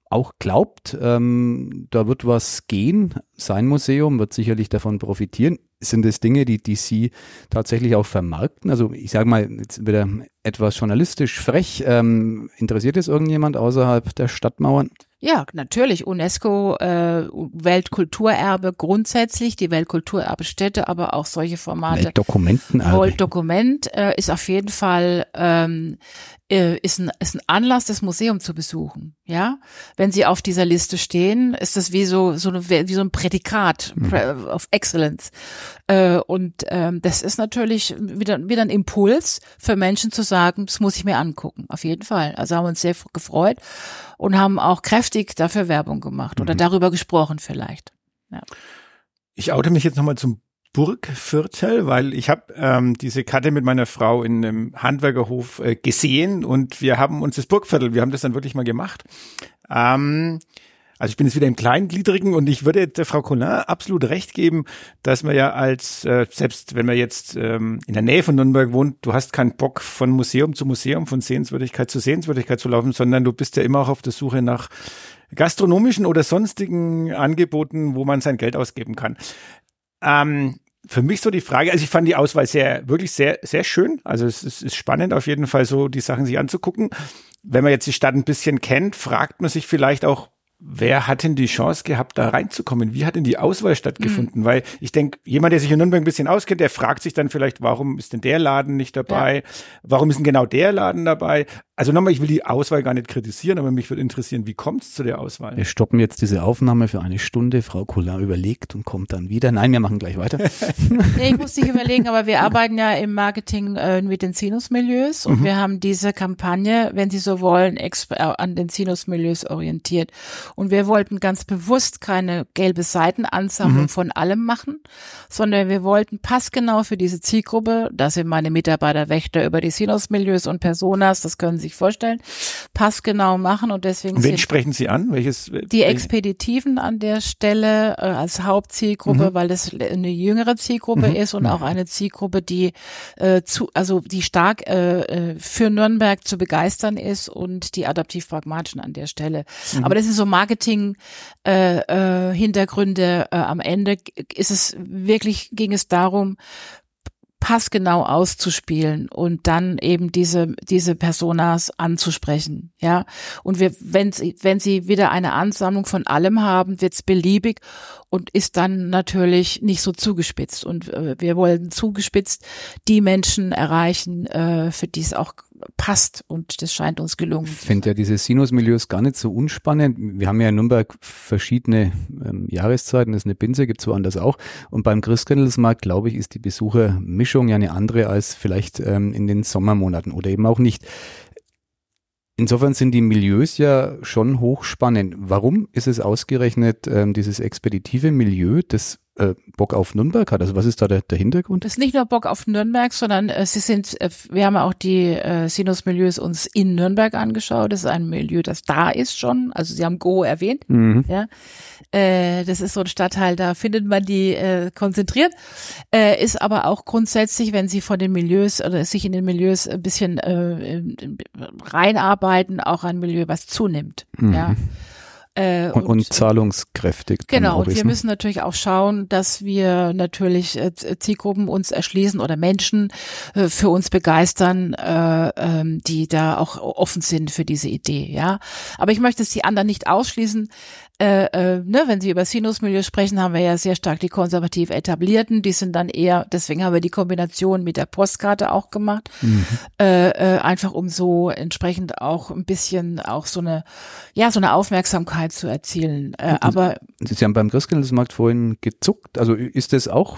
Speaker 3: auch glaubt, ähm, da wird was gehen. Sein Museum wird sicherlich davon profitieren. Sind es Dinge, die, die Sie tatsächlich auch vermarkten? Also ich sage mal, jetzt wieder etwas journalistisch frech. Ähm, interessiert es irgendjemand außerhalb der Stadtmauern?
Speaker 4: Ja, natürlich. UNESCO, äh, Weltkulturerbe grundsätzlich, die Weltkulturerbestätte, aber auch solche Formate.
Speaker 3: Weltdokumentenerbe.
Speaker 4: Weltdokument äh, ist auf jeden Fall ähm, äh, ist, ein, ist ein Anlass, das Museum zu besuchen. Ja, wenn Sie auf dieser Liste stehen, ist das wie so so eine, wie so ein Prädikat mhm. of Excellence. Äh, und ähm, das ist natürlich wieder wieder ein Impuls für Menschen zu sagen, das muss ich mir angucken. Auf jeden Fall. Also haben wir uns sehr gefreut und haben auch kräftig dafür Werbung gemacht oder mhm. darüber gesprochen vielleicht. Ja.
Speaker 2: Ich oute mich jetzt nochmal zum Burgviertel, weil ich habe ähm, diese Karte mit meiner Frau in einem Handwerkerhof äh, gesehen und wir haben uns das Burgviertel, wir haben das dann wirklich mal gemacht. Ähm, also ich bin jetzt wieder im Kleingliedrigen und ich würde der Frau Collin absolut recht geben, dass man ja als, äh, selbst wenn man jetzt ähm, in der Nähe von Nürnberg wohnt, du hast keinen Bock von Museum zu Museum, von Sehenswürdigkeit zu Sehenswürdigkeit zu laufen, sondern du bist ja immer auch auf der Suche nach gastronomischen oder sonstigen Angeboten, wo man sein Geld ausgeben kann. Ähm, für mich so die Frage, also ich fand die Auswahl sehr, wirklich sehr, sehr schön. Also es ist, ist spannend auf jeden Fall so die Sachen sich anzugucken. Wenn man jetzt die Stadt ein bisschen kennt, fragt man sich vielleicht auch, wer hat denn die Chance gehabt, da reinzukommen? Wie hat denn die Auswahl stattgefunden? Mhm. Weil ich denke, jemand, der sich in Nürnberg ein bisschen auskennt, der fragt sich dann vielleicht, warum ist denn der Laden nicht dabei? Ja. Warum ist denn genau der Laden dabei? Also nochmal, ich will die Auswahl gar nicht kritisieren, aber mich würde interessieren, wie kommt es zu der Auswahl?
Speaker 3: Wir stoppen jetzt diese Aufnahme für eine Stunde. Frau Collin überlegt und kommt dann wieder. Nein, wir machen gleich weiter.
Speaker 4: nee, ich muss nicht überlegen, aber wir arbeiten ja im Marketing äh, mit den Sinusmilieus und mhm. wir haben diese Kampagne, wenn Sie so wollen, äh, an den Sinusmilieus orientiert. Und wir wollten ganz bewusst keine gelbe Seitenansammlung mhm. von allem machen, sondern wir wollten passgenau für diese Zielgruppe, das sind meine Mitarbeiter Wächter über die Sinusmilieus und Personas, das können Sie sich vorstellen, passgenau machen und deswegen.
Speaker 2: Wen sprechen Sie an? Welches?
Speaker 4: Die Expeditiven an der Stelle äh, als Hauptzielgruppe, mhm. weil das eine jüngere Zielgruppe mhm. ist und auch eine Zielgruppe, die äh, zu, also die stark äh, äh, für Nürnberg zu begeistern ist und die adaptiv pragmatischen an der Stelle. Mhm. Aber das ist so Marketing äh, äh, Hintergründe. Äh, am Ende ist es wirklich ging es darum, passgenau auszuspielen und dann eben diese diese Personas anzusprechen, ja. Und wir, wenn sie wenn sie wieder eine Ansammlung von allem haben, wird's beliebig und ist dann natürlich nicht so zugespitzt. Und äh, wir wollen zugespitzt die Menschen erreichen, äh, für die es auch passt und das scheint uns gelungen. Ich
Speaker 3: finde ja diese Sinusmilieus gar nicht so unspannend. Wir haben ja in Nürnberg verschiedene ähm, Jahreszeiten, das ist eine Binse, gibt es woanders auch. Und beim Christkindlesmarkt, glaube ich, ist die Besuchermischung ja eine andere als vielleicht ähm, in den Sommermonaten oder eben auch nicht. Insofern sind die Milieus ja schon hochspannend. Warum ist es ausgerechnet ähm, dieses expeditive Milieu, das äh, Bock auf Nürnberg hat? Also was ist da der, der Hintergrund?
Speaker 4: Das ist nicht nur Bock auf Nürnberg, sondern äh, sie sind, äh, wir haben auch die äh, Sinus-Milieus uns in Nürnberg angeschaut. Das ist ein Milieu, das da ist schon. Also Sie haben Go erwähnt. Mhm. Ja. Äh, das ist so ein Stadtteil, da findet man die äh, konzentriert. Äh, ist aber auch grundsätzlich, wenn Sie von den Milieus oder sich in den Milieus ein bisschen äh, reinarbeiten, auch ein Milieu, was zunimmt. Mhm. Ja.
Speaker 3: Äh, und, und, zahlungskräftig.
Speaker 4: Genau, und wir müssen natürlich auch schauen, dass wir natürlich äh, Zielgruppen uns erschließen oder Menschen äh, für uns begeistern, äh, ähm, die da auch offen sind für diese Idee. Ja, aber ich möchte es die anderen nicht ausschließen äh, äh, ne, wenn Sie über Sinusmilieu sprechen, haben wir ja sehr stark die konservativ etablierten. Die sind dann eher, deswegen haben wir die Kombination mit der Postkarte auch gemacht, mhm. äh, äh, einfach um so entsprechend auch ein bisschen auch so eine, ja, so eine Aufmerksamkeit zu erzielen. Äh, aber
Speaker 3: Sie haben beim Christkindlesmarkt vorhin gezuckt. Also ist das auch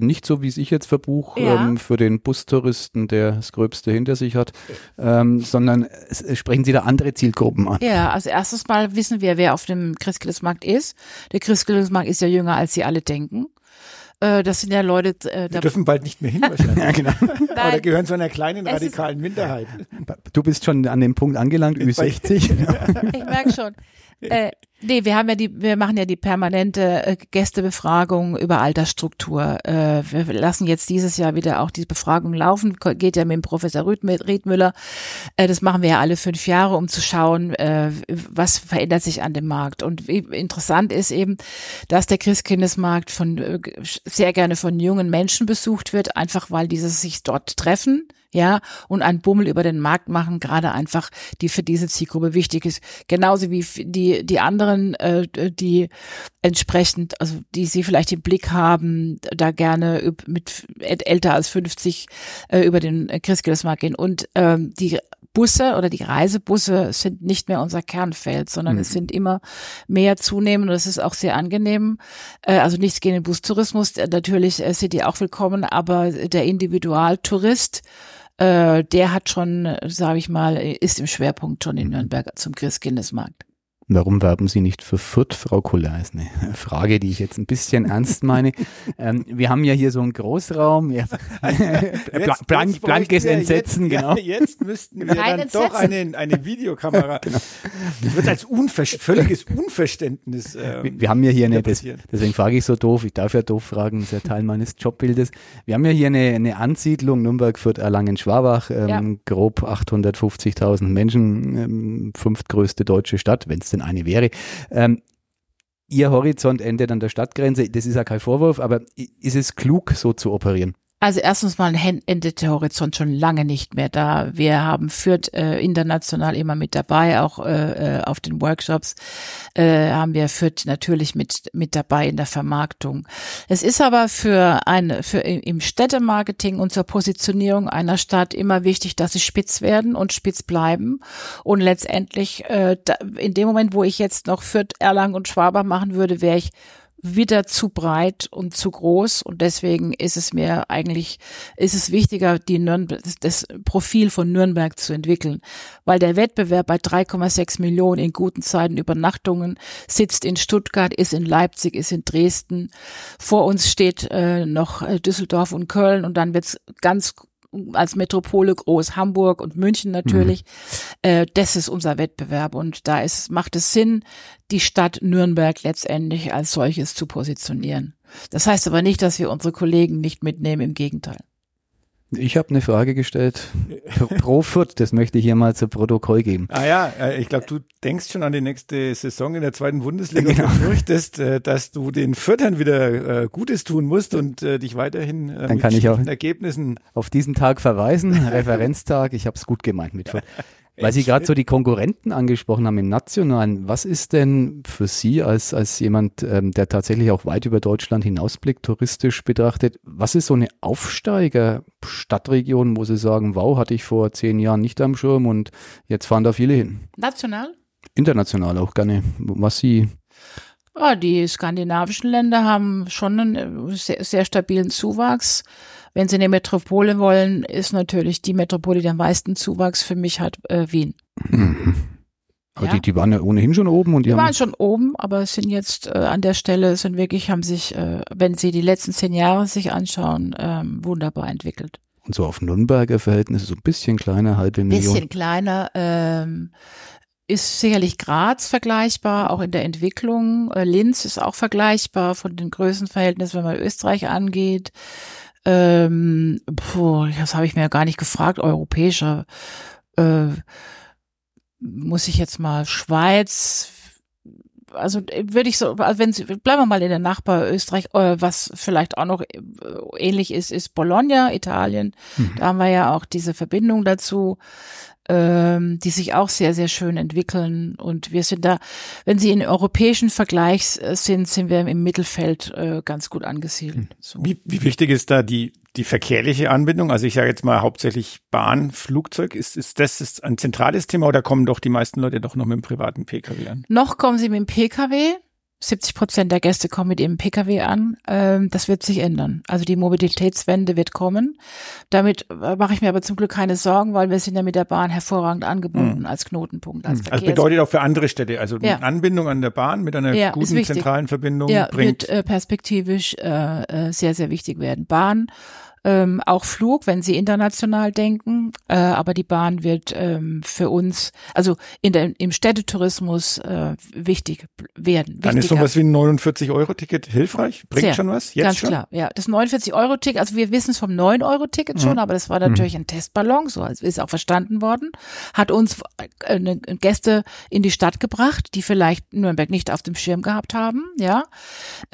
Speaker 3: nicht so, wie es ich jetzt verbuche, ja. ähm, für den Bustouristen, der das Gröbste hinter sich hat, ähm, sondern sprechen Sie da andere Zielgruppen an?
Speaker 4: Ja, also erstes Mal wissen wir, wer auf dem Christkindlesmarkt ist. Der Christkindlesmarkt ist ja jünger, als sie alle denken. Äh, das sind ja Leute.
Speaker 2: Äh, Wir dürfen bald nicht mehr hin wahrscheinlich. ja, genau. Oder gehören zu einer kleinen radikalen Minderheit.
Speaker 3: Du bist schon an dem Punkt angelangt, Ü60.
Speaker 4: ich merke schon. Äh, nee, wir haben ja die, wir machen ja die permanente äh, Gästebefragung über Altersstruktur. Äh, wir lassen jetzt dieses Jahr wieder auch diese Befragung laufen. Geht ja mit dem Professor Riedmüller. Äh, das machen wir ja alle fünf Jahre, um zu schauen, äh, was verändert sich an dem Markt. Und interessant ist eben, dass der Christkindesmarkt von äh, sehr gerne von jungen Menschen besucht wird, einfach weil diese sich dort treffen ja, und einen Bummel über den Markt machen, gerade einfach, die für diese Zielgruppe wichtig ist. Genauso wie die, die anderen, äh, die entsprechend, also die sie vielleicht im Blick haben, da gerne mit älter als 50 äh, über den Christkindlesmarkt gehen. Und ähm, die Busse oder die Reisebusse sind nicht mehr unser Kernfeld, sondern mhm. es sind immer mehr zunehmend und es ist auch sehr angenehm. Äh, also nichts gegen den Bustourismus, natürlich äh, sind die auch willkommen, aber der Individualtourist, äh, der hat schon, sage ich mal, ist im Schwerpunkt schon in. Nürnberg zum Christkindesmarkt.
Speaker 3: Warum werben Sie nicht für Fürth, Frau Kuller? Ist eine Frage, die ich jetzt ein bisschen ernst meine. ähm, wir haben ja hier so einen Großraum, ja, jetzt, Blank, jetzt blankes Entsetzen,
Speaker 2: jetzt,
Speaker 3: genau.
Speaker 2: Ja, jetzt müssten wir Kein dann Entsetzen. doch eine, eine Videokamera. genau. Das wird als unver völliges Unverständnis.
Speaker 3: Ähm, wir, wir, haben ja hier eine, das, deswegen frage ich so doof, ich darf ja doof fragen, das ist ja Teil meines Jobbildes. Wir haben ja hier eine, eine Ansiedlung, Nürnberg, Fürth, Erlangen, Schwabach, ähm, ja. grob 850.000 Menschen, ähm, fünftgrößte deutsche Stadt, wenn es denn eine wäre. Ähm, Ihr Horizont endet an der Stadtgrenze, das ist ja kein Vorwurf, aber ist es klug, so zu operieren?
Speaker 4: Also erstens mal endet der Horizont schon lange nicht mehr da. Wir haben Fürth äh, international immer mit dabei, auch äh, äh, auf den Workshops äh, haben wir Fürth natürlich mit mit dabei in der Vermarktung. Es ist aber für ein für im Städtemarketing und zur Positionierung einer Stadt immer wichtig, dass sie spitz werden und spitz bleiben und letztendlich äh, da, in dem Moment, wo ich jetzt noch Fürth, Erlangen und Schwaber machen würde, wäre ich wieder zu breit und zu groß. Und deswegen ist es mir eigentlich, ist es wichtiger, die Nürnberg, das Profil von Nürnberg zu entwickeln, weil der Wettbewerb bei 3,6 Millionen in guten Zeiten Übernachtungen sitzt in Stuttgart, ist in Leipzig, ist in Dresden. Vor uns steht äh, noch äh, Düsseldorf und Köln. Und dann wird's ganz als Metropole groß, Hamburg und München natürlich. Mhm. Äh, das ist unser Wettbewerb und da ist, macht es Sinn, die Stadt Nürnberg letztendlich als solches zu positionieren. Das heißt aber nicht, dass wir unsere Kollegen nicht mitnehmen, im Gegenteil.
Speaker 3: Ich habe eine Frage gestellt. Pro Fürth, das möchte ich hier mal zu Protokoll geben.
Speaker 2: Ah ja, äh, ich glaube, du denkst schon an die nächste Saison in der zweiten Bundesliga genau. und fürchtest, äh, dass du den Fürthern wieder äh, Gutes tun musst und dich weiterhin
Speaker 3: Dann kann ich auch
Speaker 2: Ergebnissen
Speaker 3: auf diesen Tag verweisen, Referenztag. Ich habe es gut gemeint mit Fürth. Weil Sie gerade so die Konkurrenten angesprochen haben im Nationalen, was ist denn für Sie als, als jemand, ähm, der tatsächlich auch weit über Deutschland hinausblickt, touristisch betrachtet, was ist so eine Aufsteiger-Stadtregion, wo Sie sagen, wow, hatte ich vor zehn Jahren nicht am Schirm und jetzt fahren da viele hin?
Speaker 4: National?
Speaker 3: International auch gerne, was Sie
Speaker 4: ja, die skandinavischen Länder haben schon einen sehr, sehr stabilen Zuwachs. Wenn Sie eine Metropole wollen, ist natürlich die Metropole, die am meisten Zuwachs für mich hat, äh, Wien.
Speaker 3: Mhm. Aber ja. die, die waren ja ohnehin schon oben und die,
Speaker 4: die waren schon oben, aber sind jetzt äh, an der Stelle, sind wirklich, haben sich, äh, wenn Sie die letzten zehn Jahre sich anschauen, ähm, wunderbar entwickelt.
Speaker 3: Und so auf Nürnberger Verhältnisse so ein bisschen kleiner, halbe Million.
Speaker 4: Bisschen kleiner, ähm, ist sicherlich Graz vergleichbar, auch in der Entwicklung. Äh, Linz ist auch vergleichbar von den Größenverhältnissen, wenn man Österreich angeht. Ähm, puh, das habe ich mir ja gar nicht gefragt. Europäischer äh, muss ich jetzt mal Schweiz. Also würde ich so, also wenn bleiben wir mal in der Nachbar Österreich, äh, was vielleicht auch noch äh, ähnlich ist, ist Bologna, Italien. Mhm. Da haben wir ja auch diese Verbindung dazu ähm, die sich auch sehr, sehr schön entwickeln. Und wir sind da, wenn sie in europäischen Vergleich äh, sind, sind wir im Mittelfeld äh, ganz gut angesiedelt. Hm.
Speaker 2: So. Wie, wie wichtig ist da die, die verkehrliche Anbindung? Also ich sage jetzt mal hauptsächlich Bahn, Flugzeug. Ist, ist das ist ein zentrales Thema oder kommen doch die meisten Leute doch noch mit dem privaten Pkw an?
Speaker 4: Noch kommen sie mit dem Pkw. 70 Prozent der Gäste kommen mit ihrem Pkw an. Ähm, das wird sich ändern. Also die Mobilitätswende wird kommen. Damit äh, mache ich mir aber zum Glück keine Sorgen, weil wir sind ja mit der Bahn hervorragend angebunden mhm. als Knotenpunkt. Als
Speaker 2: also bedeutet auch für andere Städte, also ja. Anbindung an der Bahn mit einer ja, guten zentralen Verbindung
Speaker 4: ja,
Speaker 2: bringt.
Speaker 4: wird äh, perspektivisch äh, äh, sehr, sehr wichtig werden. Bahn ähm, auch Flug, wenn Sie international denken. Äh, aber die Bahn wird ähm, für uns, also in der, im Städtetourismus äh, wichtig werden.
Speaker 2: Dann ist sowas wie ein 49-Euro-Ticket hilfreich? Bringt Sehr, schon was?
Speaker 4: Jetzt ganz
Speaker 2: schon?
Speaker 4: klar, ja. Das 49-Euro-Ticket, also wir wissen es vom 9-Euro-Ticket schon, mhm. aber das war natürlich mhm. ein Testballon, so ist auch verstanden worden, hat uns äh, Gäste in die Stadt gebracht, die vielleicht Nürnberg nicht auf dem Schirm gehabt haben, ja.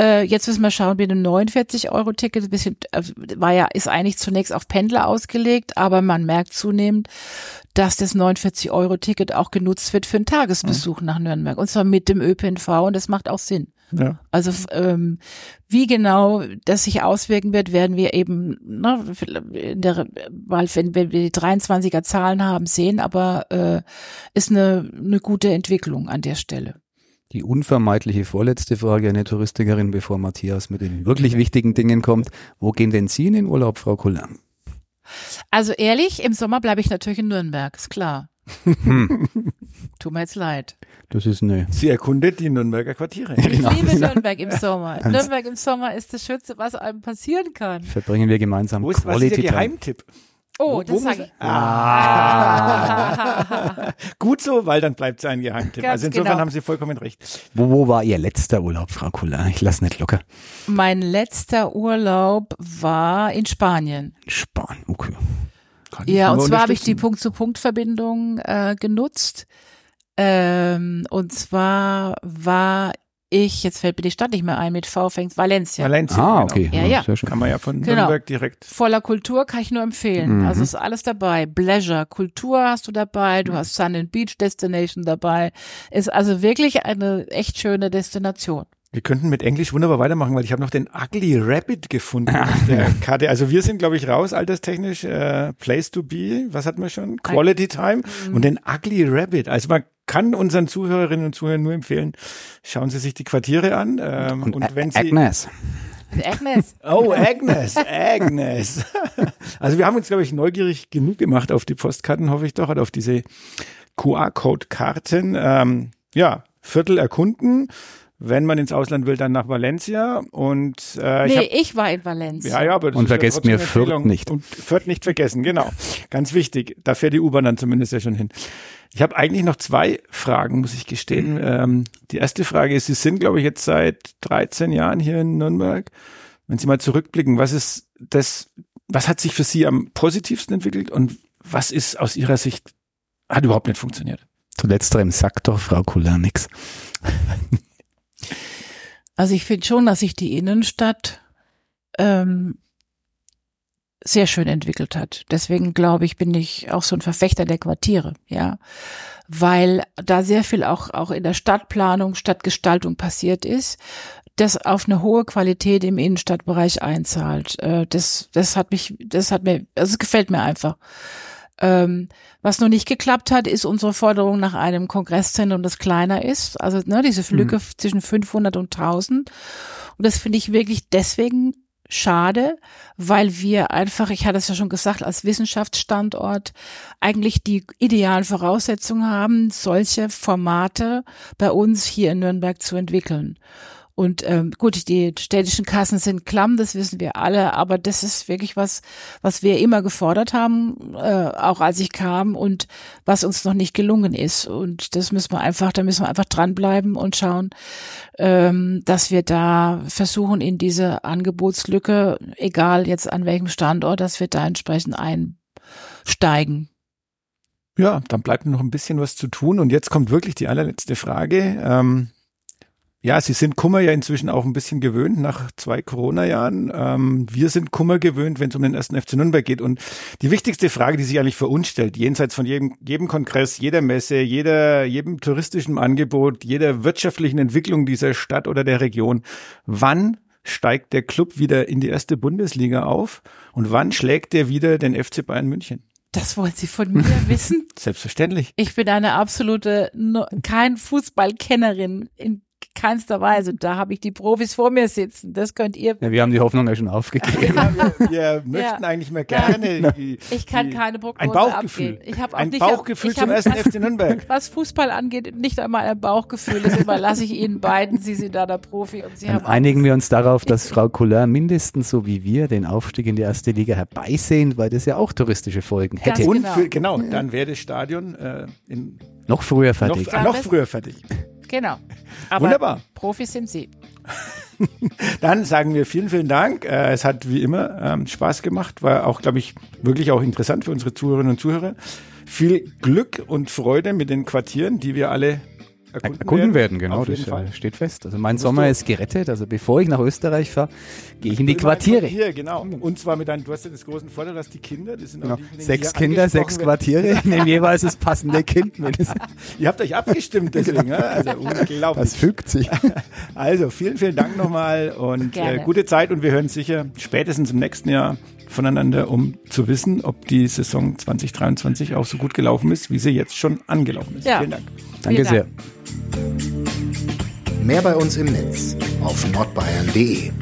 Speaker 4: Äh, jetzt müssen wir schauen, wie ein 49-Euro-Ticket, ein bisschen, äh, war ja, ist ist eigentlich zunächst auf Pendler ausgelegt, aber man merkt zunehmend, dass das 49-Euro-Ticket auch genutzt wird für einen Tagesbesuch nach Nürnberg. Und zwar mit dem ÖPNV und das macht auch Sinn.
Speaker 2: Ja.
Speaker 4: Also ähm, wie genau das sich auswirken wird, werden wir eben, ne, in der, weil wenn, wenn wir die 23er Zahlen haben, sehen, aber äh, ist eine, eine gute Entwicklung an der Stelle.
Speaker 3: Die unvermeidliche vorletzte Frage eine Touristikerin, bevor Matthias mit den wirklich wichtigen Dingen kommt. Wo gehen denn Sie in den Urlaub, Frau Kuller?
Speaker 4: Also ehrlich, im Sommer bleibe ich natürlich in Nürnberg, ist klar.
Speaker 3: Hm,
Speaker 4: Tut mir jetzt leid.
Speaker 3: das ist eine
Speaker 2: Sie erkundet die Nürnberger Quartiere.
Speaker 4: Ich
Speaker 3: Genau.
Speaker 4: liebe Nürnberg im Sommer.
Speaker 3: Ganz-
Speaker 4: Nürnberg im Sommer ist das Schönste, was einem passieren kann.
Speaker 3: verbringen wir gemeinsam
Speaker 2: Wo ist, was ist
Speaker 3: Quality
Speaker 2: der
Speaker 3: Time.
Speaker 4: Oh,
Speaker 2: Wo-
Speaker 4: das
Speaker 2: wo
Speaker 4: sage ich.
Speaker 2: Ah. Gut so, weil dann bleibt es ein Geheimtipp.
Speaker 4: Ganz
Speaker 2: also insofern
Speaker 4: genau.
Speaker 2: haben Sie vollkommen recht.
Speaker 3: Wo, wo war Ihr letzter Urlaub, Frau Kuller? Ich lass nicht locker.
Speaker 4: Mein letzter Urlaub war in Spanien.
Speaker 3: Spanien, okay.
Speaker 2: Kann
Speaker 4: Ja, und zwar habe ich die. Punkt-zu-Punkt-Verbindung äh, genutzt. Ähm, und zwar war ich, jetzt fällt mir die Stadt nicht mehr ein, mit V fängt Valencia.
Speaker 2: Valencia.
Speaker 3: Ah,
Speaker 2: genau.
Speaker 3: okay.
Speaker 4: Ja, ja.
Speaker 3: Sehr schön.
Speaker 2: Kann man ja von
Speaker 4: Genau.
Speaker 2: Nürnberg direkt.
Speaker 4: Voller Kultur kann ich nur empfehlen.
Speaker 3: Mhm.
Speaker 4: Also ist alles dabei. Pleasure, Kultur hast du dabei, du hast Sun and Beach Destination dabei. Ist also wirklich eine echt schöne Destination.
Speaker 2: Wir könnten mit Englisch wunderbar weitermachen, weil ich habe noch den Ugly Rabbit gefunden auf der Karte. Also wir sind, glaube ich, raus, alterstechnisch. Äh, Place to be, was hatten wir schon? Quality Time und den Ugly Rabbit. Also man kann unseren Zuhörerinnen und Zuhörern nur empfehlen, schauen Sie sich die Quartiere an. Ähm, und,
Speaker 3: Und,
Speaker 2: wenn Sie
Speaker 3: Agnes.
Speaker 4: Agnes,
Speaker 2: Oh, Agnes, Agnes. Also wir haben uns, glaube ich, neugierig genug gemacht auf die Postkarten, hoffe ich doch, oder auf diese QR-Code-Karten. Ähm, ja, Viertel erkunden. Wenn man ins Ausland will, dann nach Valencia. Und äh, ich
Speaker 4: nee,
Speaker 2: hab,
Speaker 4: ich war in Valencia.
Speaker 2: ja, ja, aber das
Speaker 3: Und
Speaker 2: ist ja
Speaker 3: vergesst mir Fürth nicht.
Speaker 2: Und Fürth nicht vergessen, genau. Ganz wichtig. Da fährt die U-Bahn dann zumindest ja schon hin. Ich habe eigentlich noch zwei Fragen, muss ich gestehen. Ähm, die erste Frage ist, Sie sind, glaube ich, jetzt seit 13 Jahren hier in Nürnberg. Wenn Sie mal zurückblicken, was ist das, was hat sich für Sie am positivsten entwickelt und was ist aus Ihrer Sicht, hat überhaupt nicht funktioniert?
Speaker 3: Zu letzterem sagt doch Frau Kuller nix.
Speaker 4: Also ich finde schon, dass sich die Innenstadt ähm, sehr schön entwickelt hat. Deswegen glaube ich, bin ich auch so ein Verfechter der Quartiere, ja, weil da sehr viel auch auch in der Stadtplanung, Stadtgestaltung passiert ist, das auf eine hohe Qualität im Innenstadtbereich einzahlt. Äh, das das hat mich, das hat mir, also es gefällt mir einfach. Ähm, was noch nicht geklappt hat, ist unsere Forderung nach einem Kongresszentrum, das kleiner ist. Also ne, diese Lücke zwischen 500 und 1000. Und das finde ich wirklich deswegen schade, weil wir einfach, ich hatte es ja schon gesagt, als Wissenschaftsstandort eigentlich die idealen Voraussetzungen haben, solche Formate bei uns hier in Nürnberg zu entwickeln. Und ähm, gut, die städtischen Kassen sind klamm, das wissen wir alle, aber das ist wirklich was, was wir immer gefordert haben, äh, auch als ich kam und was uns noch nicht gelungen ist. Und das müssen wir einfach, da müssen wir einfach dranbleiben und schauen, ähm, dass wir da versuchen, in diese Angebotslücke, egal jetzt an welchem Standort, dass wir da entsprechend einsteigen.
Speaker 2: Ja, dann bleibt noch ein bisschen was zu tun. Und jetzt kommt wirklich die allerletzte Frage. Ähm, ja, Sie sind Kummer ja inzwischen auch ein bisschen gewöhnt nach zwei Corona-Jahren. Ähm, wir sind Kummer gewöhnt, wenn es um den ersten FC Nürnberg geht. Und die wichtigste Frage, die sich eigentlich für uns stellt, jenseits von jedem, jedem Kongress, jeder Messe, jeder, jedem touristischen Angebot, jeder wirtschaftlichen Entwicklung dieser Stadt oder der Region, wann steigt der Club wieder in die erste Bundesliga auf und wann schlägt der wieder den FC Bayern München?
Speaker 4: Das wollen Sie von mir wissen?
Speaker 2: Selbstverständlich.
Speaker 4: Ich bin eine absolute, no, kein Fußballkennerin in keinster Weise. Da habe ich die Profis vor mir sitzen. Das könnt ihr.
Speaker 3: Ja, wir haben die Hoffnung ja schon aufgegeben.
Speaker 2: Ja, wir, wir möchten eigentlich mehr gerne. Die,
Speaker 4: Ich kann
Speaker 2: die,
Speaker 4: keine Prognose
Speaker 2: ein Bauchgefühl.
Speaker 4: abgeben. Ich habe auch
Speaker 2: ein
Speaker 4: nicht
Speaker 2: Bauchgefühl zum ersten FC Nürnberg.
Speaker 4: Was Fußball angeht, nicht einmal ein Bauchgefühl. Das überlasse ich Ihnen beiden. Sie sind da der Profi und Sie
Speaker 3: Dann
Speaker 4: haben
Speaker 3: einigen wir uns darauf, dass Frau Coulin mindestens so wie wir den Aufstieg in die erste Liga herbeisehen, weil das ja auch touristische Folgen
Speaker 4: Ganz
Speaker 3: hätte.
Speaker 2: Und
Speaker 4: genau.
Speaker 2: für, genau, dann wäre das Stadion äh, in,
Speaker 3: Noch früher
Speaker 2: noch,
Speaker 3: fertig.
Speaker 2: Noch
Speaker 4: best-
Speaker 2: früher fertig.
Speaker 4: Genau. Aber
Speaker 2: Wunderbar.
Speaker 4: Profis sind Sie.
Speaker 2: Dann sagen wir vielen, vielen Dank. Äh, es hat wie immer ähm, Spaß gemacht, war auch, glaube ich, wirklich auch interessant für unsere Zuhörerinnen und Zuhörer. Viel Glück und Freude mit den Quartieren, die wir alle erkunden,
Speaker 3: erkunden werden. Genau,
Speaker 2: Auf
Speaker 3: das
Speaker 2: Fall.
Speaker 3: äh, steht fest. Also mein Sommer ist gerettet. Also bevor ich nach Österreich fahre, gehe ich in die Quartiere.
Speaker 2: Quartier, genau. Und zwar mit deinen, du hast ja das großen Vorteil, dass die Kinder, die sind auch
Speaker 3: Genau.
Speaker 2: die
Speaker 3: Sechs
Speaker 2: hier
Speaker 3: Kinder, sechs
Speaker 2: werden.
Speaker 3: Quartiere, ich nehme jeweils das passende Kind mit. Das,
Speaker 2: Ihr habt euch abgestimmt deswegen, ja? also unglaublich.
Speaker 3: das fügt sich.
Speaker 2: Also vielen, vielen Dank nochmal und äh, gute Zeit und wir hören sicher spätestens im nächsten Jahr voneinander, um zu wissen, ob die Saison 2023 auch so gut gelaufen ist, wie sie jetzt schon angelaufen ist.
Speaker 4: Ja.
Speaker 2: Vielen Dank.
Speaker 3: Danke
Speaker 4: Vielen
Speaker 3: sehr.
Speaker 4: Dank.
Speaker 1: Mehr bei uns im Netz auf nordbayern.de.